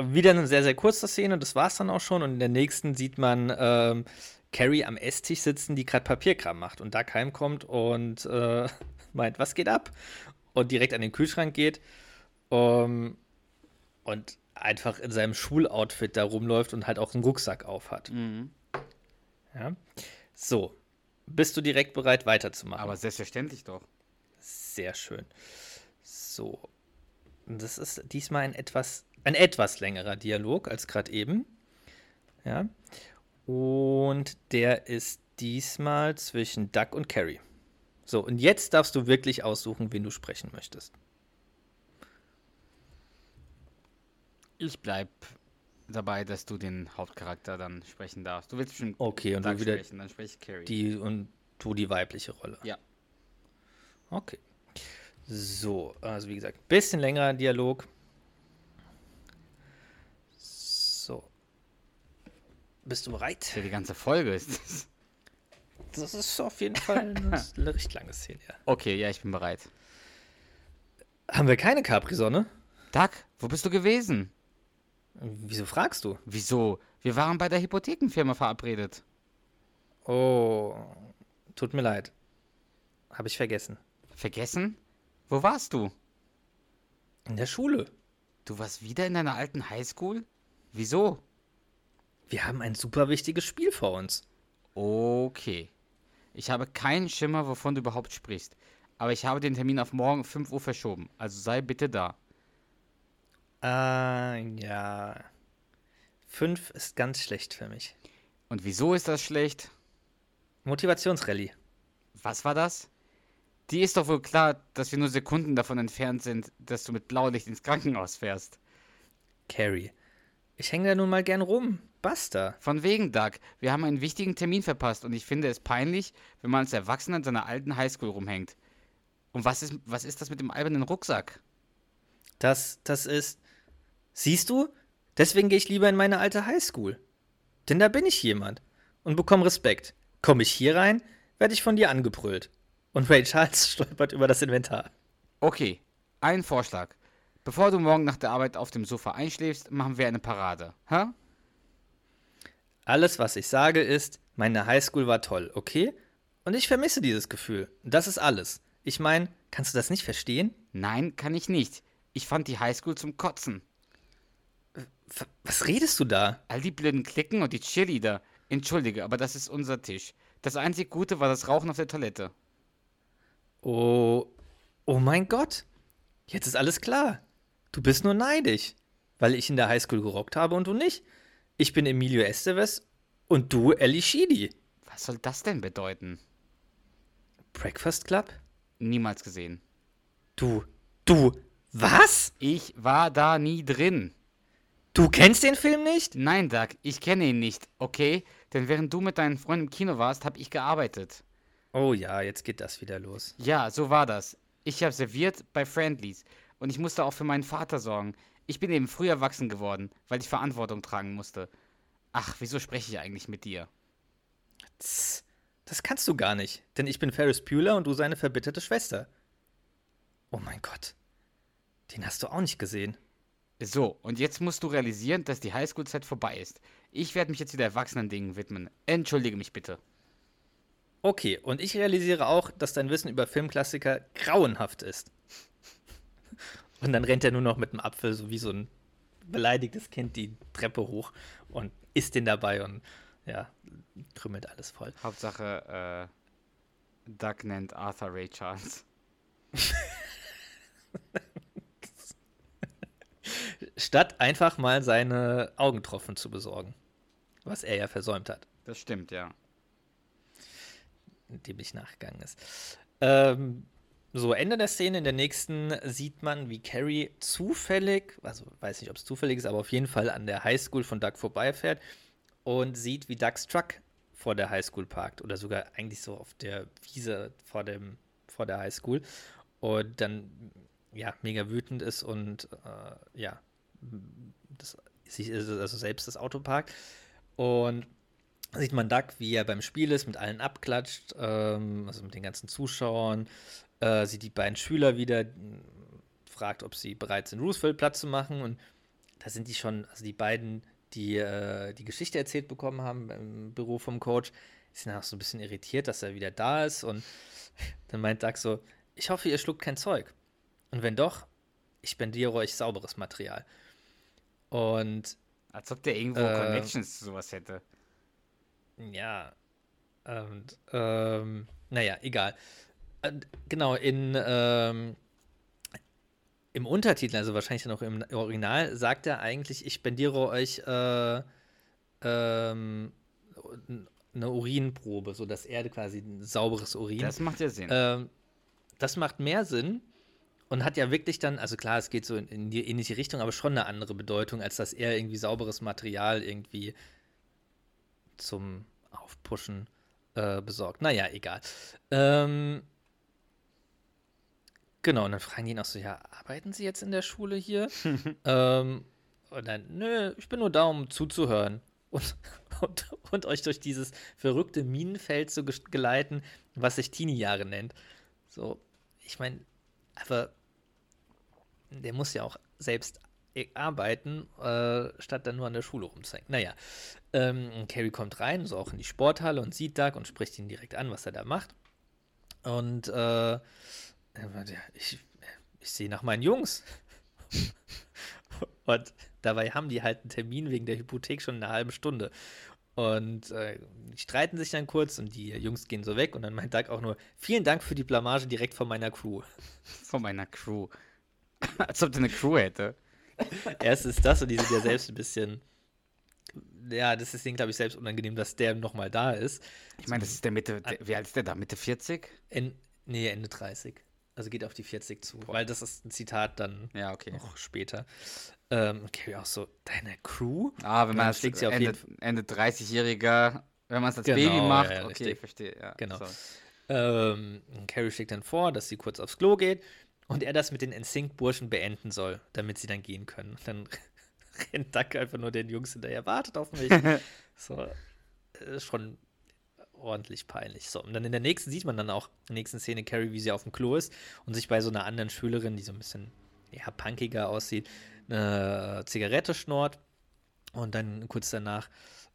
wieder eine sehr, sehr kurze Szene, das war's dann auch schon. Und in der nächsten sieht man ähm, Carrie am Esstisch sitzen, die gerade Papierkram macht. Und Doug heimkommt und äh, <laughs> meint, was geht ab? Und direkt an den Kühlschrank geht. Um, und einfach in seinem Schuloutfit da rumläuft und halt auch einen Rucksack auf hat. Mhm. Ja. So. Bist du direkt bereit, weiterzumachen? Aber selbstverständlich doch. Sehr schön. So. Das ist diesmal ein etwas, ein etwas längerer Dialog als gerade eben. Ja. Und der ist diesmal zwischen Duck und Carrie. So, und jetzt darfst du wirklich aussuchen, wen du sprechen möchtest. Ich bleib dabei, dass du den Hauptcharakter dann sprechen darfst. Du willst bestimmt Okay, und Doug du wieder sprechen, dann spreche ich Carrie. die und du die weibliche Rolle. Ja. Okay. So, also wie gesagt, bisschen längerer Dialog. So. Bist du bereit? Ja, die ganze Folge ist das. Das ist auf jeden Fall <laughs> eine recht lange Szene, ja. Okay, ja, ich bin bereit. Haben wir keine Capri-Sonne? Doug, wo bist du gewesen? Wieso fragst du? Wieso? Wir waren bei der Hypothekenfirma verabredet. Oh, tut mir leid. Habe ich vergessen. Vergessen? Wo warst du? In der Schule. Du warst wieder in deiner alten Highschool? Wieso? Wir haben ein super wichtiges Spiel vor uns. Okay. Ich habe keinen Schimmer, wovon du überhaupt sprichst. Aber ich habe den Termin auf morgen 5 Uhr verschoben. Also sei bitte da. Ah, ja. Fünf ist ganz schlecht für mich. Und wieso ist das schlecht? Motivationsrallye. Was war das? Die ist doch wohl klar, dass wir nur Sekunden davon entfernt sind, dass du mit Blaulicht ins Krankenhaus fährst. Carrie. Ich hänge da nun mal gern rum. Basta. Von wegen, Doug. Wir haben einen wichtigen Termin verpasst und ich finde es peinlich, wenn man als Erwachsener in seiner alten Highschool rumhängt. Und was ist, was ist das mit dem albernen Rucksack? Das, das ist. Siehst du? Deswegen gehe ich lieber in meine alte Highschool. Denn da bin ich jemand und bekomme Respekt. Komme ich hier rein, werde ich von dir angebrüllt. Und Ray Charles <laughs> stolpert über das Inventar. Okay, ein Vorschlag. Bevor du morgen nach der Arbeit auf dem Sofa einschläfst, machen wir eine Parade. Hä? Alles, was ich sage, ist, meine Highschool war toll, okay? Und ich vermisse dieses Gefühl. Das ist alles. Ich meine, kannst du das nicht verstehen? Nein, kann ich nicht. Ich fand die Highschool zum Kotzen. Was redest du da? All die blöden Klicken und die Cheerleader. Entschuldige, aber das ist unser Tisch. Das einzig Gute war das Rauchen auf der Toilette. Oh, oh mein Gott. Jetzt ist alles klar. Du bist nur neidisch, weil ich in der Highschool gerockt habe und du nicht. Ich bin Emilio Estevez und du Ellie Sheedy. Was soll das denn bedeuten? Breakfast Club? Niemals gesehen. Du, du, was? Ich war da nie drin. Du kennst den Film nicht? Nein, Doug, ich kenne ihn nicht, okay? Denn während du mit deinen Freunden im Kino warst, habe ich gearbeitet. Oh ja, jetzt geht das wieder los. Ja, so war das. Ich habe serviert bei Friendlies und ich musste auch für meinen Vater sorgen. Ich bin eben früh erwachsen geworden, weil ich Verantwortung tragen musste. Ach, wieso spreche ich eigentlich mit dir? Tss, das kannst du gar nicht, denn ich bin Ferris Bueller und du seine verbitterte Schwester. Oh mein Gott. Den hast du auch nicht gesehen. So, und jetzt musst du realisieren, dass die Highschool-Zeit vorbei ist. Ich werde mich jetzt wieder erwachsenen Dingen widmen. Entschuldige mich bitte. Okay, und ich realisiere auch, dass dein Wissen über Filmklassiker grauenhaft ist. Und dann rennt er nur noch mit dem Apfel, so wie so ein beleidigtes Kind, die Treppe hoch und isst den dabei und ja, krümmelt alles voll. Hauptsache, äh, Doug nennt Arthur Ray Charles. <laughs> Statt einfach mal seine Augentropfen zu besorgen. Was er ja versäumt hat. Das stimmt, ja. Dem ich nachgegangen ist. Ähm, so, Ende der Szene. In der nächsten sieht man, wie Carrie zufällig, also weiß nicht, ob es zufällig ist, aber auf jeden Fall an der Highschool von Doug vorbeifährt und sieht, wie Dougs Truck vor der Highschool parkt. Oder sogar eigentlich so auf der Wiese vor, dem, vor der Highschool. Und dann, ja, mega wütend ist und, äh, ja, das, also selbst das Auto parkt. Und sieht man Doug, wie er beim Spiel ist, mit allen abklatscht, ähm, also mit den ganzen Zuschauern, äh, sieht die beiden Schüler wieder, fragt, ob sie bereit sind, Roosevelt Platz zu machen. Und da sind die schon, also die beiden, die äh, die Geschichte erzählt bekommen haben im Büro vom Coach, sind auch so ein bisschen irritiert, dass er wieder da ist. Und <laughs> dann meint Doug so, ich hoffe, ihr schluckt kein Zeug. Und wenn doch, ich spendiere euch sauberes Material. Und als ob der irgendwo äh, Connections zu sowas hätte. Ja. Und, ähm, naja, egal. Genau, in, ähm, im Untertitel, also wahrscheinlich noch im Original, sagt er eigentlich, ich spendiere euch äh, ähm, eine Urinprobe, sodass er quasi ein sauberes Urin. Das macht ja Sinn. Ähm, das macht mehr Sinn und hat ja wirklich dann, also klar, es geht so in, in die ähnliche Richtung, aber schon eine andere Bedeutung, als dass er irgendwie sauberes Material irgendwie zum Aufpushen äh, besorgt. Naja, egal. Ähm, genau, und dann fragen die ihn auch so, ja, arbeiten Sie jetzt in der Schule hier? <laughs> ähm, und dann, nö, ich bin nur da, um zuzuhören. Und, <laughs> und, und euch durch dieses verrückte Minenfeld zu geleiten, was sich Teenie-Jahre nennt. So, ich meine, aber der muss ja auch selbst arbeiten, äh, statt dann nur an der Schule rumzuhängen. Naja, ähm, Carrie kommt rein, so auch in die Sporthalle und sieht Doug und spricht ihn direkt an, was er da macht. Und äh, ich, ich sehe nach meinen Jungs. <laughs> und dabei haben die halt einen Termin wegen der Hypothek schon in einer halben Stunde. Und äh, die streiten sich dann kurz und die Jungs gehen so weg und dann meint Doug auch nur, vielen Dank für die Blamage direkt von meiner Crew. <laughs> Von meiner Crew. <laughs> Als ob der eine Crew hätte. Erst ist das und die sind ja selbst ein bisschen. Ja, das ist denen, glaube ich, selbst unangenehm, dass der nochmal da ist. Ich meine, das ist der Mitte. Der, wie alt ist der da? Mitte 40? En, nee, Ende 30. Also geht auf die 40 zu. Boah. Weil das ist ein Zitat dann ja, okay. noch später. Ähm, okay, auch so, deine Crew? Ah, wenn man es Ende, Ende 30-Jähriger, wenn man es als genau, Baby macht, ja, okay, richtig. verstehe. Ja, genau. Ähm, Carrie schlägt dann vor, dass sie kurz aufs Klo geht und er das mit den NSYNC-Burschen beenden soll, damit sie dann gehen können. Und dann <laughs> rennt Duck einfach nur den Jungs hinterher, wartet auf mich. <laughs> so, ist schon ordentlich peinlich. So, und dann in der nächsten sieht man dann auch, in der nächsten Szene Carrie, wie sie auf dem Klo ist und sich bei so einer anderen Schülerin, die so ein bisschen ja, punkiger aussieht, eine Zigarette schnort. Und dann kurz danach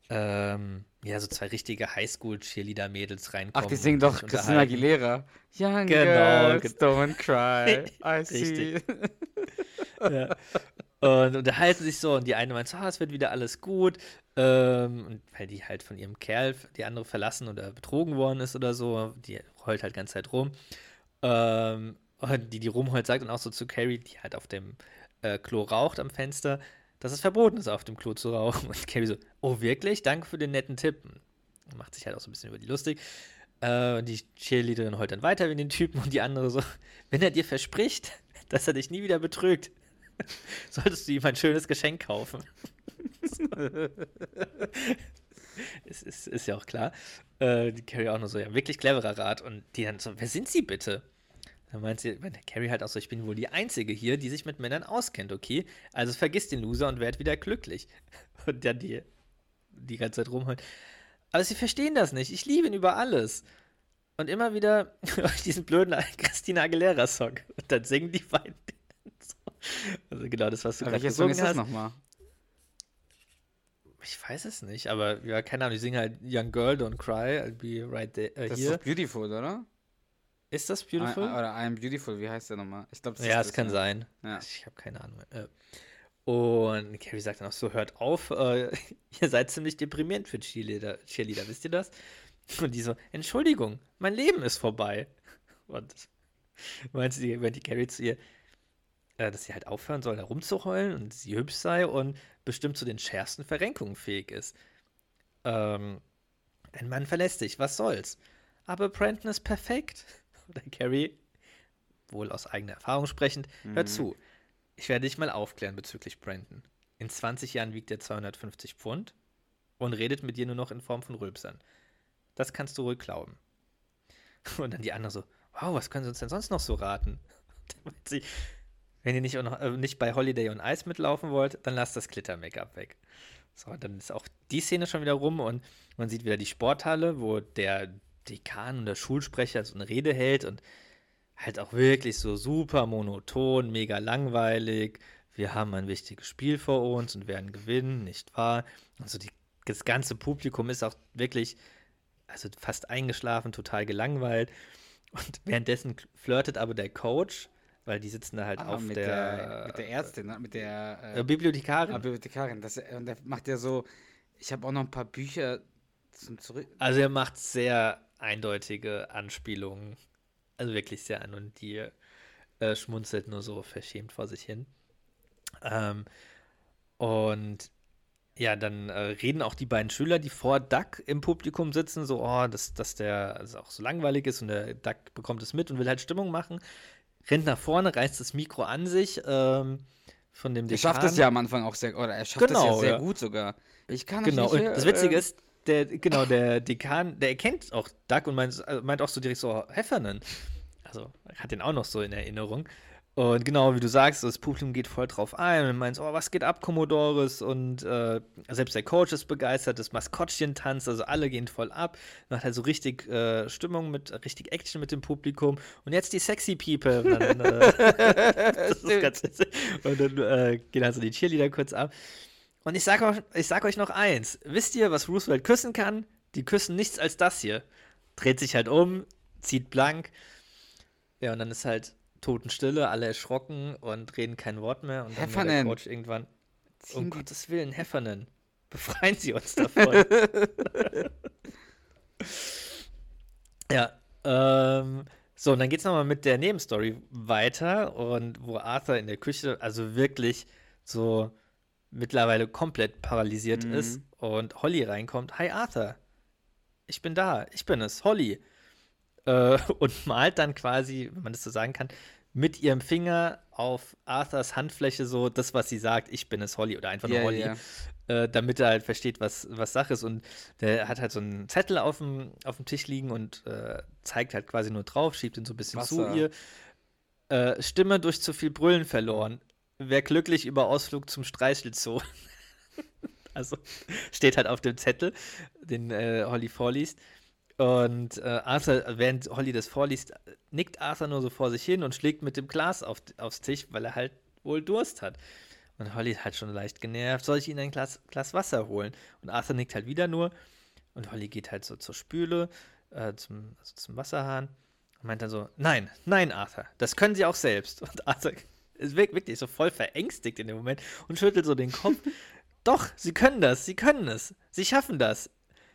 ähm, ja, so zwei richtige Highschool-Cheerleader-Mädels reinkommen. Ach, die singen doch Christina Aguilera. Young genau, girls, don't cry, <laughs> I see. <laughs> ja. Und unterhalten sich so und die eine meint so, ah, es wird wieder alles gut. Ähm, und weil die halt von ihrem Kerl, die andere verlassen oder betrogen worden ist oder so, die heult halt ganz Zeit rum. Ähm, und die, die rumheult, sagt dann auch so zu Carrie, die halt auf dem äh, Klo raucht am Fenster, dass es verboten ist, auf dem Klo zu rauchen. <laughs> Und Carrie so, oh wirklich? Danke für den netten Tipp. Macht sich halt auch so ein bisschen über die lustig. Äh, die Cheerleaderin heult dann weiter wie den Typen und die andere so, <laughs> wenn er dir verspricht, dass er dich nie wieder betrügt, <laughs> solltest du ihm ein schönes Geschenk kaufen. es ist, ist, ja auch klar. Äh, die Carrie auch nur so, ja, wirklich cleverer Rat. Und die dann so, wer sind sie bitte? Dann meint sie, meint Carrie halt auch so, ich bin wohl die Einzige hier, die sich mit Männern auskennt, okay? Also vergiss den Loser und werd wieder glücklich. <laughs> Und dann die, die ganze Zeit rumholen. Aber sie verstehen das nicht. Ich liebe ihn über alles. Und immer wieder <laughs> diesen blöden <laughs> Christina Aguilera-Song. Und dann singen die beiden. so. Also genau das, was du gerade welcher Song gesungen ist das hast. nochmal? Ich weiß es nicht, aber ja, keine Ahnung, die singen halt Young Girl, Don't Cry, I'll be right there. Äh, Das hier. ist doch Beautiful, oder? Ist das Beautiful? I, oder I am Beautiful, wie heißt der nochmal? Ich glaube, ja, es kann sein. Ja. Ich habe keine Ahnung. Äh, Und Carrie sagt dann auch so, hört auf, äh, <laughs> ihr seid ziemlich deprimierend für Cheerleader, Cheerleader, wisst ihr das? Und die so, Entschuldigung, mein Leben ist vorbei. <laughs> Und meint sie, meint die Carrie zu ihr, äh, dass sie halt aufhören soll, da rumzuheulen und sie hübsch sei und bestimmt zu den schärfsten Verrenkungen fähig ist. Ähm, ein Mann verlässt dich, was soll's? Aber Brandon ist perfekt. <laughs> Oder Carrie, wohl aus eigener Erfahrung sprechend, hör zu. Ich werde dich mal aufklären bezüglich Brandon. In 20 Jahren wiegt er 250 Pfund und redet mit dir nur noch in Form von Rülpsern. Das kannst du ruhig glauben. <laughs> Und dann die andere so, wow, was können sie uns denn sonst noch so raten? <laughs> Dann meint sie, wenn ihr nicht, noch, äh, nicht bei Holiday on Ice mitlaufen wollt, dann lasst das Glitter-Make-up weg. So, dann ist auch die Szene schon wieder rum und man sieht wieder die Sporthalle, wo der Dekan und der Schulsprecher so eine Rede hält und halt auch wirklich so super monoton, mega langweilig. Wir haben ein wichtiges Spiel vor uns und werden gewinnen, nicht wahr? Und so die, das ganze Publikum ist auch wirklich, also fast eingeschlafen, total gelangweilt. Und währenddessen flirtet aber der Coach, weil die sitzen da halt Ah, auf mit, der, der, mit der Ärztin, ne? mit der äh, äh, Bibliothekarin. ah, Bibliothekarin. Das, und der macht ja so, ich habe auch noch ein paar Bücher zum Zurück. Also er macht sehr eindeutige Anspielungen. Also wirklich sehr an und die äh, schmunzelt nur so verschämt vor sich hin. Ähm, und ja, dann äh, reden auch die beiden Schüler, die vor Duck im Publikum sitzen, so, oh, dass, dass der also auch so langweilig ist und der Duck bekommt es mit und will halt Stimmung machen. Rennt nach vorne, reißt das Mikro an sich ähm, von dem Er schafft es Dekan. ja am Anfang auch sehr, oder er schafft es Genau, ja sehr ja. gut sogar. Ich kann Genau, und nicht, äh, das Witzige äh, ist, der, genau, der Dekan, der erkennt auch Doug und meint, also meint auch so direkt so Heffernan. Also, hat den auch noch so in Erinnerung. Und genau, wie du sagst, das Publikum geht voll drauf ein und meint, oh, was geht ab, Commodores? Und äh, selbst der Coach ist begeistert, das Maskottchen tanzt, also alle gehen voll ab. Macht halt so richtig äh, Stimmung mit, richtig Action mit dem Publikum. Und jetzt die Sexy People. Und dann, äh, <laughs> das ist ganz. Und dann äh, gehen also die Cheerleader kurz ab. Und ich sag, euch, ich sag euch noch eins. Wisst ihr, was Roosevelt küssen kann? Die küssen nichts als das hier. Dreht sich halt um, zieht blank. Ja, und dann ist halt Totenstille, alle erschrocken und reden kein Wort mehr. Und dann nur der Heffernan. Coach irgendwann, um die- Gottes Willen, Heffernan, befreien Sie uns davon. <laughs> ja, ähm, so, und dann geht's nochmal mit der Nebenstory weiter und wo Arthur in der Küche, also wirklich so mittlerweile komplett paralysiert Mhm. ist und Holly reinkommt. Hi Arthur, ich bin da, ich bin es, Holly. Äh, <laughs> und malt dann quasi, wenn man das so sagen kann, mit ihrem Finger auf Arthurs Handfläche so das, was sie sagt, ich bin es, Holly, oder einfach nur Ja, Holly, ja. Äh, damit er halt versteht, was, was Sache ist. Und der hat halt so einen Zettel auf dem, auf dem Tisch liegen und äh, zeigt halt quasi nur drauf, schiebt ihn so ein bisschen zu Wasser. ihr. Äh, Stimme durch zu viel Brüllen verloren. Wer glücklich über Ausflug zum Streichelzoo. <laughs> also steht halt auf dem Zettel, den äh, Holly vorliest. Und äh, Arthur, während Holly das vorliest, nickt Arthur nur so vor sich hin und schlägt mit dem Glas auf, aufs Tisch, weil er halt wohl Durst hat. Und Holly ist halt schon leicht genervt. Soll ich Ihnen ein Glas, Glas Wasser holen? Und Arthur nickt halt wieder nur. Und Holly geht halt so zur Spüle, äh, zum, also zum Wasserhahn. Und meint dann so: Nein, nein, Arthur, das können Sie auch selbst. Und Arthur ist wirk- wirklich so voll verängstigt in dem Moment und schüttelt so den Kopf. <laughs> Doch, Sie können das, Sie können es. Sie schaffen das.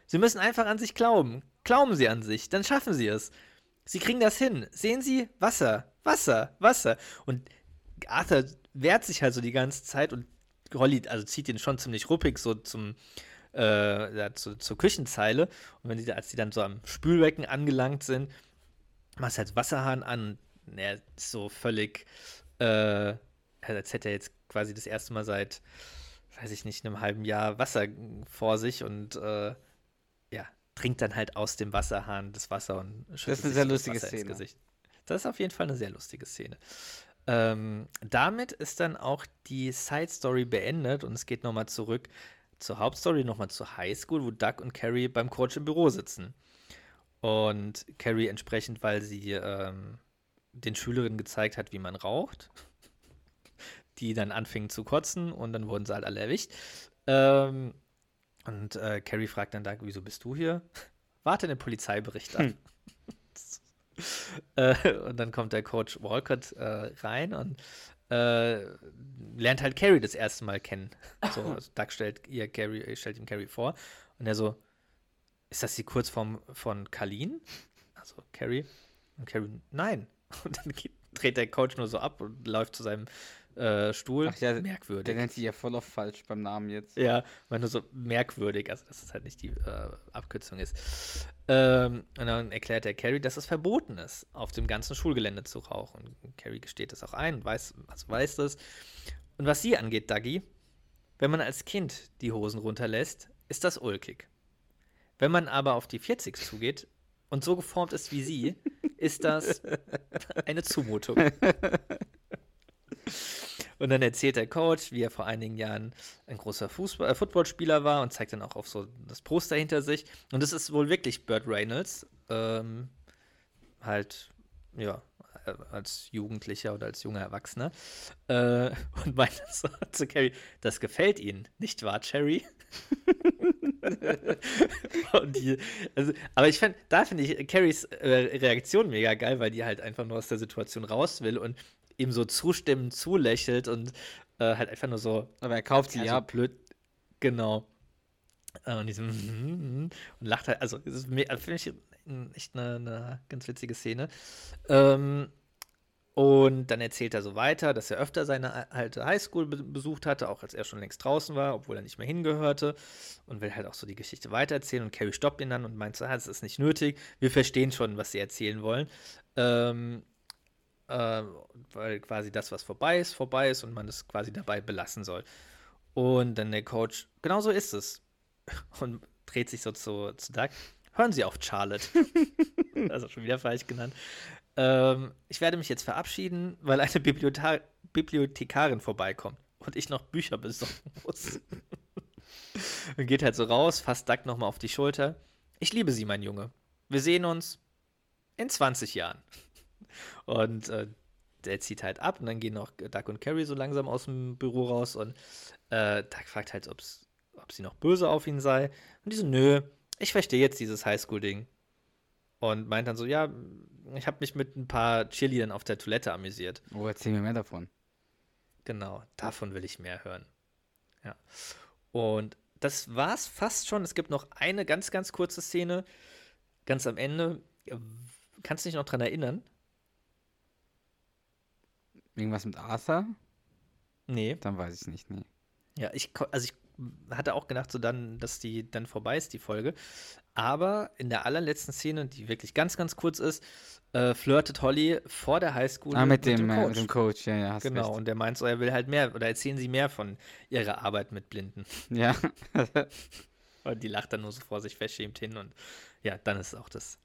Sie müssen einfach an sich glauben. Glauben Sie an sich, dann schaffen Sie es. Sie kriegen das hin. Sehen Sie? Wasser, Wasser, Wasser. Und Arthur wehrt sich halt so die ganze Zeit und Holly, also zieht ihn schon ziemlich ruppig so zum, äh, ja, zu, zur Küchenzeile. Und wenn die, als die dann so am Spülbecken angelangt sind, machst halt Wasserhahn an und er ist so völlig, äh, als hätte er jetzt quasi das erste Mal seit, weiß ich nicht, einem halben Jahr Wasser vor sich und äh, ja, trinkt dann halt aus dem Wasserhahn das Wasser und schüttet eine sich sehr so das lustige Wasser ins Szene. Gesicht. Das ist auf jeden Fall eine sehr lustige Szene. Ähm, damit ist dann auch die Side Story beendet und es geht nochmal zurück zur Hauptstory, nochmal zur Highschool, wo Doug und Carrie beim Coach im Büro sitzen. Und Carrie entsprechend, weil sie ähm, den Schülerinnen gezeigt hat, wie man raucht, die dann anfingen zu kotzen und dann wurden sie halt alle erwischt. Ähm, und äh, Carrie fragt dann Doug, wieso bist du hier? Warte den Polizeibericht an. Hm. <laughs> äh, und dann kommt der Coach Walcott äh, rein und äh, lernt halt Carrie das erste Mal kennen. So, also Doug stellt, ihr Carrie, stellt ihm Carrie vor und er so, ist das die Kurzform von Kalin? Also Carrie. Und Carrie, nein. <laughs> Und dann geht, dreht der Coach nur so ab und läuft zu seinem äh, Stuhl. Ach ja, merkwürdig. Der nennt sie ja voll auf falsch beim Namen jetzt. Ja, weil nur so merkwürdig, also dass es halt nicht die äh, Abkürzung ist. Ähm, und dann erklärt der Carrie, dass es verboten ist, auf dem ganzen Schulgelände zu rauchen. Und Carrie gesteht das auch ein, weiß, also weiß das. Und was sie angeht, Dagi, wenn man als Kind die Hosen runterlässt, ist das ulkig. Wenn man aber auf die 40 zugeht und so geformt ist wie sie, ist das eine Zumutung. Und dann erzählt der Coach, wie er vor einigen Jahren ein großer Fußball, äh, Footballspieler war und zeigt dann auch auf so das Poster hinter sich. Und das ist wohl wirklich Burt Reynolds. Ähm, halt, ja, äh, als Jugendlicher oder als junger Erwachsener. Äh, und meint so zu Carrie, das gefällt Ihnen, nicht wahr, Cherry? <laughs> die, also, aber ich finde, da finde ich Carries äh, Reaktion mega geil, weil die halt einfach nur aus der Situation raus will und ihm so zustimmend zulächelt und äh, halt einfach nur so. Aber er kauft sie ja. So blöd. Genau. Äh, und diesem <laughs> und lacht halt. Also, das ist finde ich echt eine, eine, ganz witzige Szene. Ähm, und dann erzählt er so weiter, dass er öfter seine alte Highschool besucht hatte, auch als er schon längst draußen war, obwohl er nicht mehr hingehörte. Und will halt auch so die Geschichte weitererzählen. Und Carrie stoppt ihn dann und meint so, ah, das ist nicht nötig. Wir verstehen schon, was sie erzählen wollen. Ähm, äh, weil quasi das, was vorbei ist, vorbei ist und man es quasi dabei belassen soll. Und dann der Coach, genau so ist es. <laughs> Und dreht sich so zu, zu Doug. Hören Sie auf, Charlotte. <laughs> also schon wieder falsch genannt. Ähm, ich werde mich jetzt verabschieden, weil eine Bibliotha Bibliothekarin vorbeikommt und ich noch Bücher besorgen <laughs> muss. und geht halt so raus, fasst Doug nochmal auf die Schulter. Ich liebe Sie, mein Junge. Wir sehen uns in 20 Jahren. Und äh, der zieht halt ab und dann gehen auch Doug und Carrie so langsam aus dem Büro raus und äh, Doug fragt halt, ob's, ob sie noch böse auf ihn sei. Und die so, nö, ich verstehe jetzt dieses Highschool-Ding. Und meint dann so, ja, ich habe mich mit ein paar Cheerleadern auf der Toilette amüsiert. Oh, erzähl mir mehr davon. Genau, davon will ich mehr hören. Ja. Und das war's fast schon. Es gibt noch eine ganz, ganz kurze Szene, ganz am Ende. Kannst du dich noch dran erinnern? Irgendwas mit Arthur? Nee. Dann weiß ich es nicht, nee. Ja, ich, also ich hatte auch gedacht, so dann, dass die dann vorbei ist, die Folge. Aber in der allerletzten Szene, die wirklich ganz, ganz kurz ist, äh, flirtet Holly vor der Highschool ah, mit, mit, dem, dem Coach. Mit dem Coach, ja, ja. Genau, recht. und der meint so, er will halt mehr, oder erzählen sie mehr von ihrer Arbeit mit Blinden. <laughs> Ja. <laughs> und die lacht dann nur so vor sich verschämt hin und ja, dann ist auch das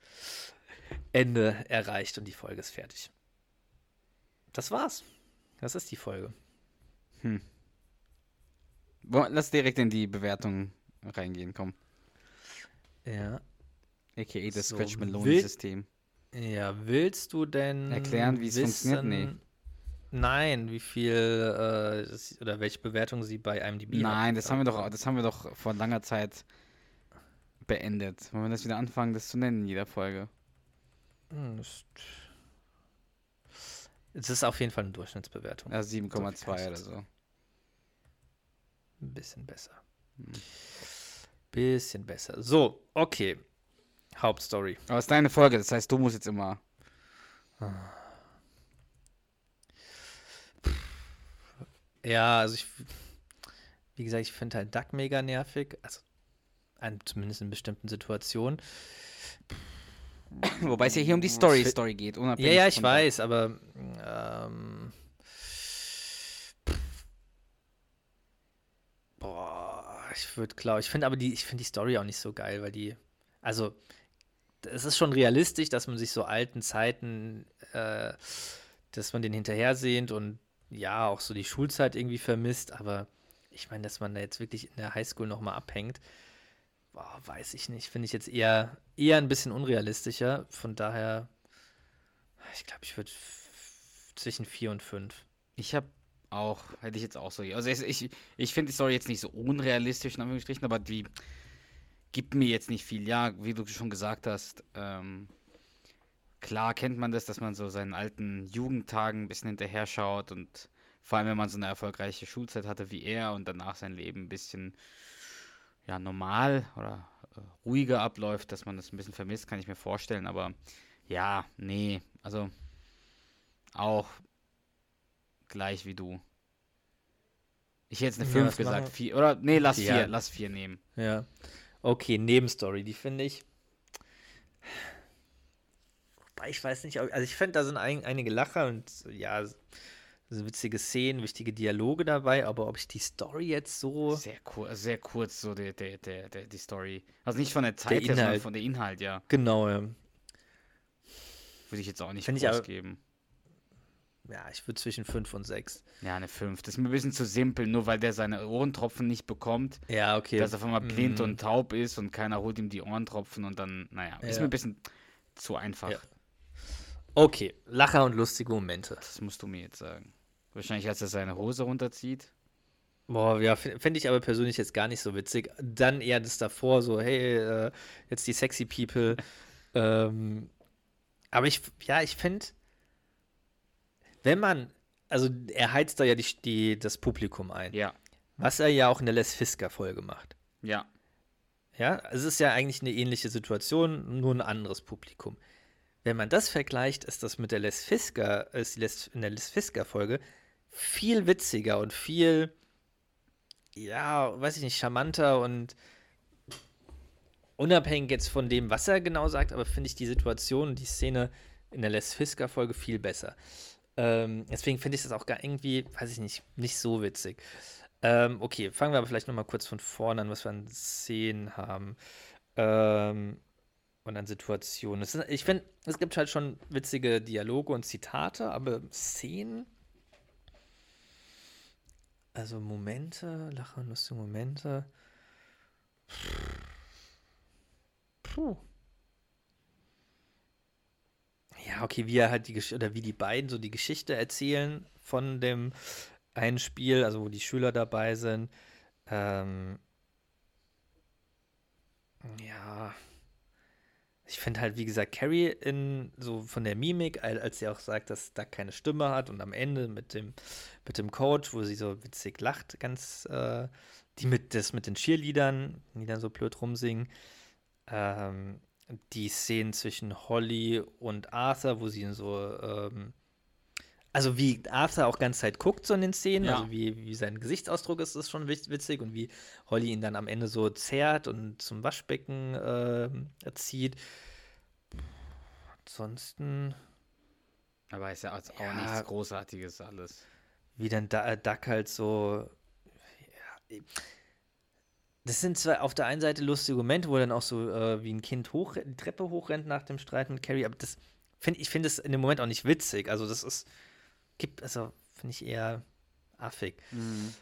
Ende erreicht und die Folge ist fertig. Das war's. Das ist die Folge. Hm. Lass direkt in die Bewertung reingehen, komm. Ja. A.k.a. das so, Scratch Malone-System. Ja, willst du denn erklären, wie es funktioniert? Nee. Nein, wie viel äh, oder welche Bewertung sie bei IMDb Nein, das haben wir doch, das haben wir doch vor langer Zeit beendet. Wollen wir das wieder anfangen, das zu nennen in jeder Folge? Hm, es ist auf jeden Fall eine Durchschnittsbewertung. Ja, 7,2 oder so. Ein bisschen besser. Hm. Bisschen besser. So, okay. Hauptstory. Aber es ist deine Folge, das heißt, du musst jetzt immer. Ja, also ich. Wie gesagt, ich finde halt Duck mega nervig. Also, zumindest in bestimmten Situationen. Wobei es ja hier um die Story, Story geht. Ja, ja, ich weiß, aber ähm, ich würde glaube, ich finde aber die, ich finde die Story auch nicht so geil, weil die, also es ist schon realistisch, dass man sich so alten Zeiten, äh, dass man den hinterher sehnt und ja, auch so die Schulzeit irgendwie vermisst, aber ich meine, dass man da jetzt wirklich in der Highschool nochmal abhängt, boah, weiß ich nicht. Finde ich jetzt eher, eher ein bisschen unrealistischer. Von daher, ich glaube, ich würde zwischen vier und fünf. Ich habe auch, hätte ich jetzt auch so. Also ich, ich, ich finde die Story jetzt nicht so unrealistisch, in Anführungsstrichen, aber die gibt mir jetzt nicht viel. Ja, wie du schon gesagt hast, ähm, klar kennt man das, dass man so seinen alten Jugendtagen ein bisschen hinterher schaut und vor allem, wenn man so eine erfolgreiche Schulzeit hatte wie er und danach sein Leben ein bisschen ja, normal oder äh, ruhiger abläuft, dass man das ein bisschen vermisst, kann ich mir vorstellen. Aber ja, nee, also auch gleich wie du. Ich hätte jetzt eine 5 ja, gesagt. Vier, oder nee, lass 4, ja. lass 4 nehmen. Ja. Okay, Nebenstory, die finde ich. Wobei ich weiß nicht, also ich finde, da sind ein, einige Lacher und ja, also witzige Szenen, wichtige Dialoge dabei, aber ob ich die Story jetzt so. Sehr, kur also sehr kurz, so die, die, die, die, Story. Also nicht von der Zeit der her, sondern von der Inhalt, ja. Genau, ja. Würde ich jetzt auch nicht Find geben. Ja, ich würde zwischen 5 und 6. Ja, eine 5. Das ist mir ein bisschen zu simpel, nur weil der seine Ohrentropfen nicht bekommt. Ja, okay. Dass er auf einmal blind mm. und taub ist und keiner holt ihm die Ohrentropfen und dann, naja, ja. ist mir ein bisschen zu einfach. Ja. Okay, Lacher und lustige Momente. Das musst du mir jetzt sagen. Wahrscheinlich, als er seine Hose runterzieht. Boah, ja, fände ich aber persönlich jetzt gar nicht so witzig. Dann eher das davor, so, hey, äh, jetzt die sexy People. <laughs> ähm, aber ich, ja, ich finde, wenn man, also er heizt da ja die, die, das Publikum ein. Ja. Was er ja auch in der Les Fisker-Folge macht. Ja. Ja, es ist ja eigentlich eine ähnliche Situation, nur ein anderes Publikum. Wenn man das vergleicht, ist das mit der Les Fisker, ist Les, in der Les Fisker-Folge viel witziger und viel, ja, weiß ich nicht, charmanter und unabhängig jetzt von dem, was er genau sagt, aber finde ich die Situation, die Szene in der Les Fisker-Folge viel besser. Ähm, deswegen finde ich das auch gar irgendwie, weiß ich nicht, nicht so witzig. Ähm, okay, fangen wir aber vielleicht nochmal kurz von vorne an, was wir an Szenen haben. Ähm, und an Situationen. Ist, ich finde, es gibt halt schon witzige Dialoge und Zitate, aber Szenen. Also Momente, Lacher, lustige Momente. Puh. Ja, okay, wie er halt die Geschichte, oder wie die beiden so die Geschichte erzählen von dem einen Spiel, also wo die Schüler dabei sind. Ähm, ja, ich finde halt, wie gesagt, Carrie in so von der Mimik, als sie auch sagt, dass da keine Stimme hat und am Ende mit dem, mit dem Coach, wo sie so witzig lacht, ganz, äh, die mit, das mit den Cheerleadern, die dann so blöd rumsingen. Ähm, die Szenen zwischen Holly und Arthur, wo sie in so, ähm, also wie Arthur auch ganze Zeit guckt so in den Szenen, ja. also wie, wie sein Gesichtsausdruck ist, ist schon witzig und wie Holly ihn dann am Ende so zerrt und zum Waschbecken äh, erzieht. Ansonsten. Aber ist ja auch ja, nichts Großartiges alles. Wie dann da, Duck halt so. Ja, das sind zwar auf der einen Seite lustige Momente, wo er dann auch so äh, wie ein Kind hoch, die Treppe hochrennt nach dem Streit mit Carrie, aber das finde ich finde es in dem Moment auch nicht witzig. Also das ist gibt, also finde ich eher affig. Mhm.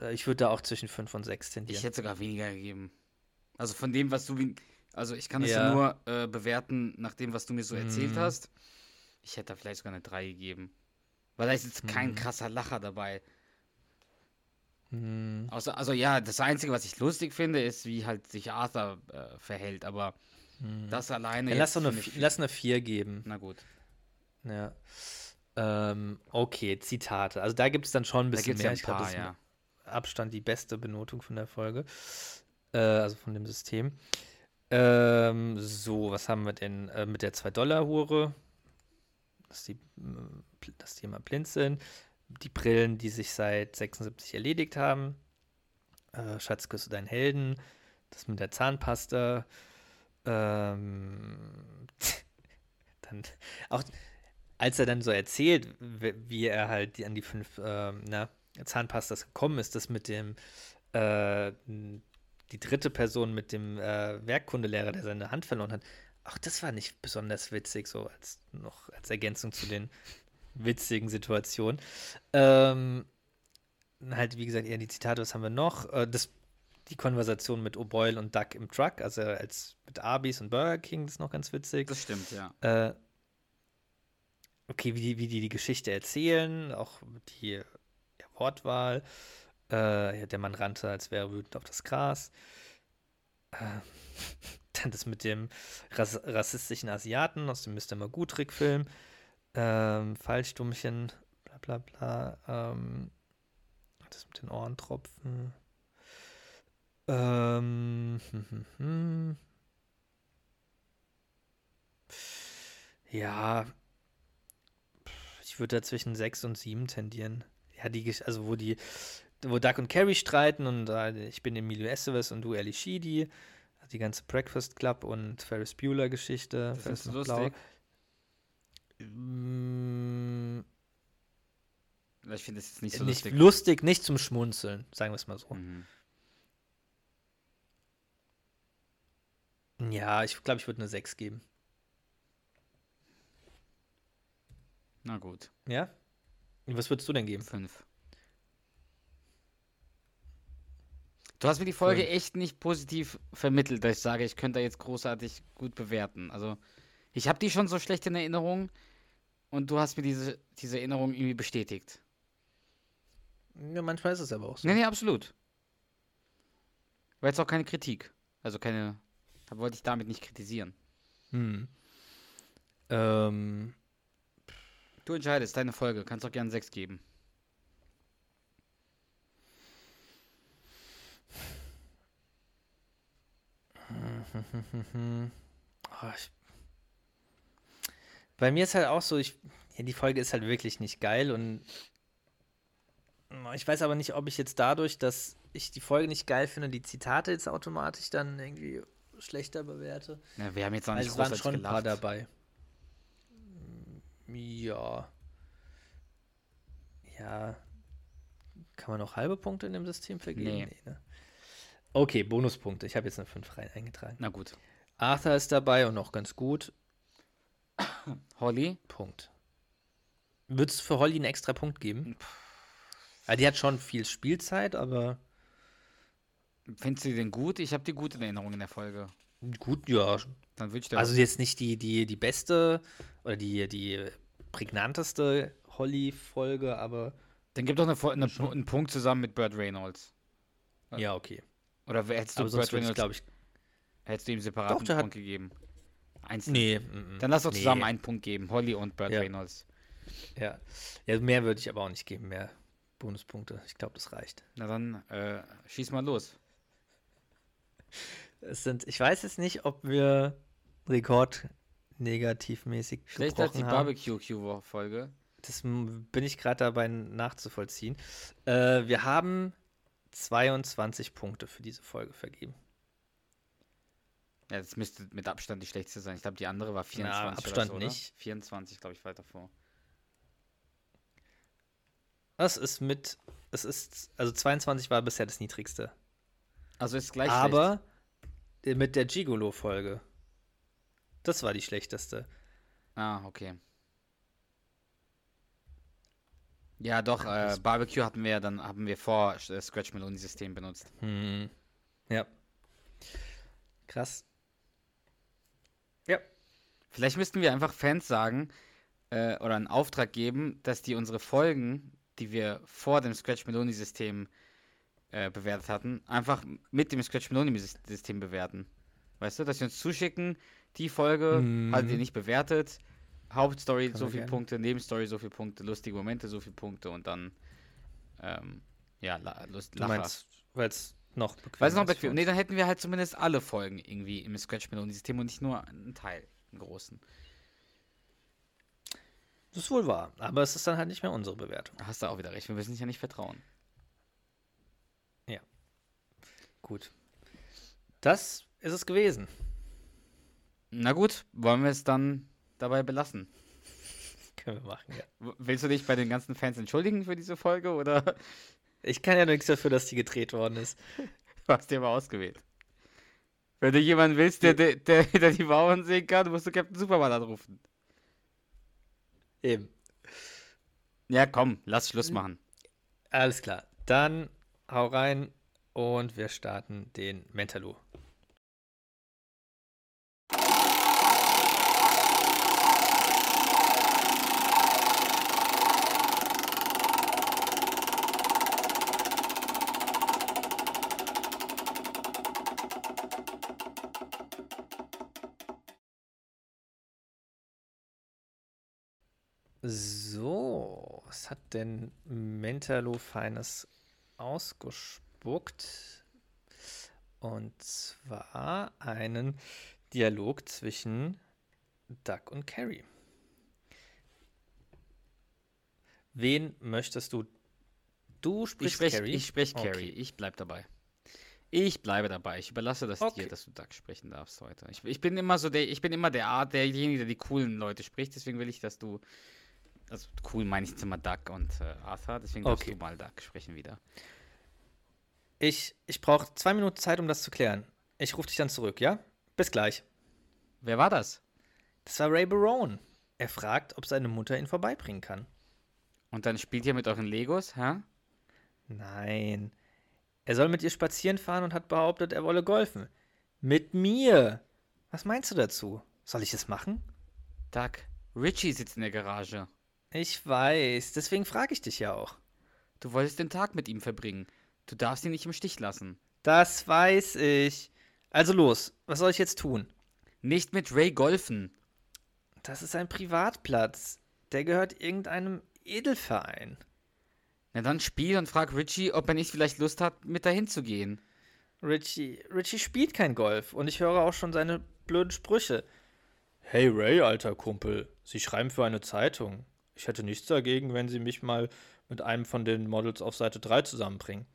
Äh, ich würde da auch zwischen 5 und 6 tendieren. Ich hätte sogar weniger gegeben. Also von dem, was du. Also ich kann es ja. ja. nur äh, bewerten nach dem, was du mir so mhm. erzählt hast. Ich hätte da vielleicht sogar eine 3 gegeben. Weil da ist jetzt kein mhm. krasser Lacher dabei. Mhm. Außer, also ja, das Einzige, was ich lustig finde, ist, wie halt sich Arthur äh, verhält, aber mhm. das alleine. Ja, lass, doch eine, lass eine 4 geben. Na gut. Ja. Ähm, okay, Zitate. Also da gibt es dann schon ein bisschen mehr. Ja ein paar, ich glaube, ja. Abstand die beste Benotung von der Folge. Äh, also von dem System. Ähm, so, was haben wir denn äh, mit der 2-Dollar-Hure? Dass die, äh, dass die immer blind sind. Die Brillen, die sich seit 76 erledigt haben. Äh, Schatz, küsse deinen Helden. Das mit der Zahnpasta. Ähm, <laughs> dann auch als er dann so erzählt, wie er halt an die fünf äh, na, Zahnpastas gekommen ist, das mit dem äh, die dritte Person mit dem äh, Werkkundelehrer, der seine Hand verloren hat, auch das war nicht besonders witzig, so als noch als Ergänzung zu den witzigen Situationen. Ähm, halt, wie gesagt, eher die Zitate, was haben wir noch? Äh, das, die Konversation mit O'Boyle und Duck im Truck, also als mit Arby's und Burger King, das ist noch ganz witzig. Das stimmt, ja. Äh, okay, wie die, wie die die Geschichte erzählen, auch die ja, Wortwahl. Äh, ja, der Mann rannte, als wäre er wütend auf das Gras. Äh, <laughs> dann das mit dem ras rassistischen Asiaten aus dem Mr. Magoo-Trickfilm. Ähm, Fallstummchen, bla bla bla. Ähm, das mit den Ohrentropfen. Ähm, hm, hm, hm. Ja, ich würde da zwischen 6 und 7 tendieren. Ja, die, also wo die, wo Duck und Carrie streiten und äh, ich bin Emilio Estevez und du Ali Sheedy. Die ganze Breakfast Club und Ferris Bueller Geschichte. Das Ferris du noch blau. Mm, Ich finde das jetzt nicht so nicht lustig. lustig, nicht zum Schmunzeln, sagen wir es mal so. Mhm. Ja, ich glaube, ich würde eine 6 geben. Na gut, Ja? Was würdest du denn geben? fünf. Du hast mir die Folge Fünf. echt nicht positiv vermittelt, dass ich sage, ich könnte da jetzt großartig gut bewerten. Also, ich habe die schon so schlecht in Erinnerung und du hast mir diese, diese Erinnerung irgendwie bestätigt. Ja, manchmal ist es aber auch so. Nee, nee, absolut. War jetzt auch keine Kritik. Also keine, da wollte ich damit nicht kritisieren. Hm. Ähm, Du entscheidest, deine Folge. Kannst auch gerne sechs geben. oh, <laughs> ich, bei mir ist halt auch so, ich, ja, die Folge ist halt wirklich nicht geil und ich weiß aber nicht, ob ich jetzt dadurch, dass ich die Folge nicht geil finde, die Zitate jetzt automatisch dann irgendwie schlechter bewerte. Ja, wir haben jetzt noch nicht Also es waren großartig schon ein paar gelacht. dabei. Ja. Ja. Kann man noch halbe Punkte in dem System vergeben? Nee. ne? Okay, Bonuspunkte. Ich habe jetzt eine 5 rein eingetragen. Na gut. Arthur ist dabei und auch ganz gut. Holly? Punkt. Würdest du für Holly einen extra Punkt geben? Ja, die hat schon viel Spielzeit, aber Findest du die denn gut? Ich habe die gut in Erinnerung in der Folge. gut, ja. Dann würde ich dir Also jetzt nicht die, die, die beste oder die, die prägnanteste Holly-Folge, aber Dann gib doch eine, eine, einen Punkt zusammen mit Burt Reynolds. Ja. okay. Oder hättest du Aber Burt Reynolds, glaube ich, hättest du ihm der hat- Punkt gegeben? Einzeln. nee. mm. Dann lass doch nee. zusammen einen Punkt geben. Holly und Burt Ja. Reynolds. Ja. ja, mehr würde ich aber auch nicht geben, mehr Bonuspunkte. Ich glaube, das reicht. Na dann, äh, schieß mal los. Es sind, ich weiß jetzt nicht, ob wir Rekord negativmäßig Schlechter als die. Barbecue-Q-Folge. Das bin ich gerade dabei nachzuvollziehen. Äh, wir haben 22 Punkte für diese Folge vergeben. Ja, das müsste mit Abstand die schlechteste sein. Ich glaube, die andere war 24 Abstand oder so, nicht. Oder? 24, glaube ich, weiter vor. Das ist mit, es ist, also 22 war bisher das niedrigste. Also ist gleich Aber äh, mit der Gigolo-Folge. Das war die schlechteste. schlecht. Ah, okay. Ja, doch, äh, Barbecue hatten wir ja dann, haben wir vor das Scratch Meloni System benutzt. Hm. Ja. Krass. Ja. Vielleicht müssten wir einfach Fans sagen äh, oder einen Auftrag geben, dass die unsere Folgen, die wir vor dem Scratch Meloni System äh, bewertet hatten, einfach mit dem Scratch Meloni System bewerten. Weißt du, dass sie uns zuschicken, die Folge, Mhm. halt ihr nicht bewertet, Hauptstory Können so viele. Punkte, Nebenstory so viele Punkte, lustige Momente so viele Punkte und dann ähm, ja, la, Lust, Du meinst, weil es noch bequem Weil es noch bequem. Nee, dann hätten wir halt zumindest alle Folgen irgendwie im Scratch Meloni System und nicht nur einen Teil, einen großen. Das ist wohl wahr. Aber es ist dann halt nicht mehr unsere Bewertung. Hast du auch wieder recht. Wir müssen dich ja nicht vertrauen. Gut. Das ist es gewesen. Na gut, wollen wir es dann dabei belassen? Können wir machen, ja. Willst du dich bei den ganzen Fans entschuldigen für diese Folge oder? Ich kann ja nichts dafür, dass die gedreht worden ist. Du hast die aber ausgewählt. Wenn du jemanden willst, der, der, der, der die Bauern sehen kann, musst du Captain Superman anrufen. Eben. Ja, komm, lass Schluss machen. Alles klar. Dann hau rein und wir starten den Mentalo. So, was hat denn Mentalo Feines ausgespuckt? Und zwar einen Dialog zwischen Duck und Carrie. Wen möchtest du? Du Ich sprichst spreche Carrie. ich sprech Okay. Carrie. Ich bleib dabei. Ich bleibe dabei. Ich überlasse das Okay. dir, dass du Duck sprechen darfst heute. Ich, ich bin immer so der, ich bin immer der Art, derjenige, der die coolen Leute spricht. Deswegen will ich, dass du. Also cool meine ich jetzt immer Duck und äh, Arthur. Deswegen darfst Okay. du mal Duck sprechen wieder. Ich, ich brauche zwei Minuten Zeit, um das zu klären. Ich rufe dich dann zurück, ja? Bis gleich. Wer war das? Das war Ray Barone. Er fragt, ob seine Mutter ihn vorbeibringen kann. Und dann spielt ihr mit euren Legos, hä? Nein. Er soll mit ihr spazieren fahren und hat behauptet, er wolle golfen. Mit mir. Was meinst du dazu? Soll ich es machen? Duck, Richie sitzt in der Garage. Ich weiß, deswegen frage ich dich ja auch. Du wolltest den Tag mit ihm verbringen. Du darfst ihn nicht im Stich lassen. Das weiß ich. Also los, was soll ich jetzt tun? Nicht mit Ray golfen. Das ist ein Privatplatz. Der gehört irgendeinem Edelverein. Na dann spiel und frag Richie, ob er nicht vielleicht Lust hat, mit dahin zu gehen. Richie, Richie spielt kein Golf und ich höre auch schon seine blöden Sprüche. Hey Ray, alter Kumpel, Sie schreiben für eine Zeitung. Ich hätte nichts dagegen, wenn Sie mich mal mit einem von den Models auf Seite 3 zusammenbringen.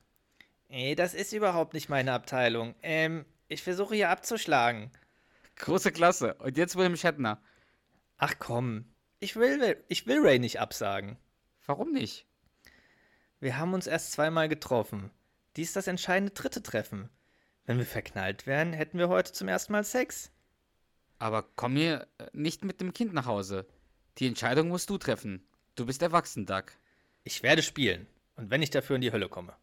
Ey, das ist überhaupt nicht meine Abteilung. Ähm, ich versuche hier abzuschlagen. Große Klasse. Und jetzt William Shatner. Ach komm, ich will, ich will Ray nicht absagen. Warum nicht? Wir haben uns erst zweimal getroffen. Dies das entscheidende dritte Treffen. Wenn wir verknallt wären, hätten wir heute zum ersten Mal Sex. Aber komm hier äh, nicht mit dem Kind nach Hause. Die Entscheidung musst du treffen. Du bist erwachsen, Doug. Ich werde spielen. Und wenn ich dafür in die Hölle komme.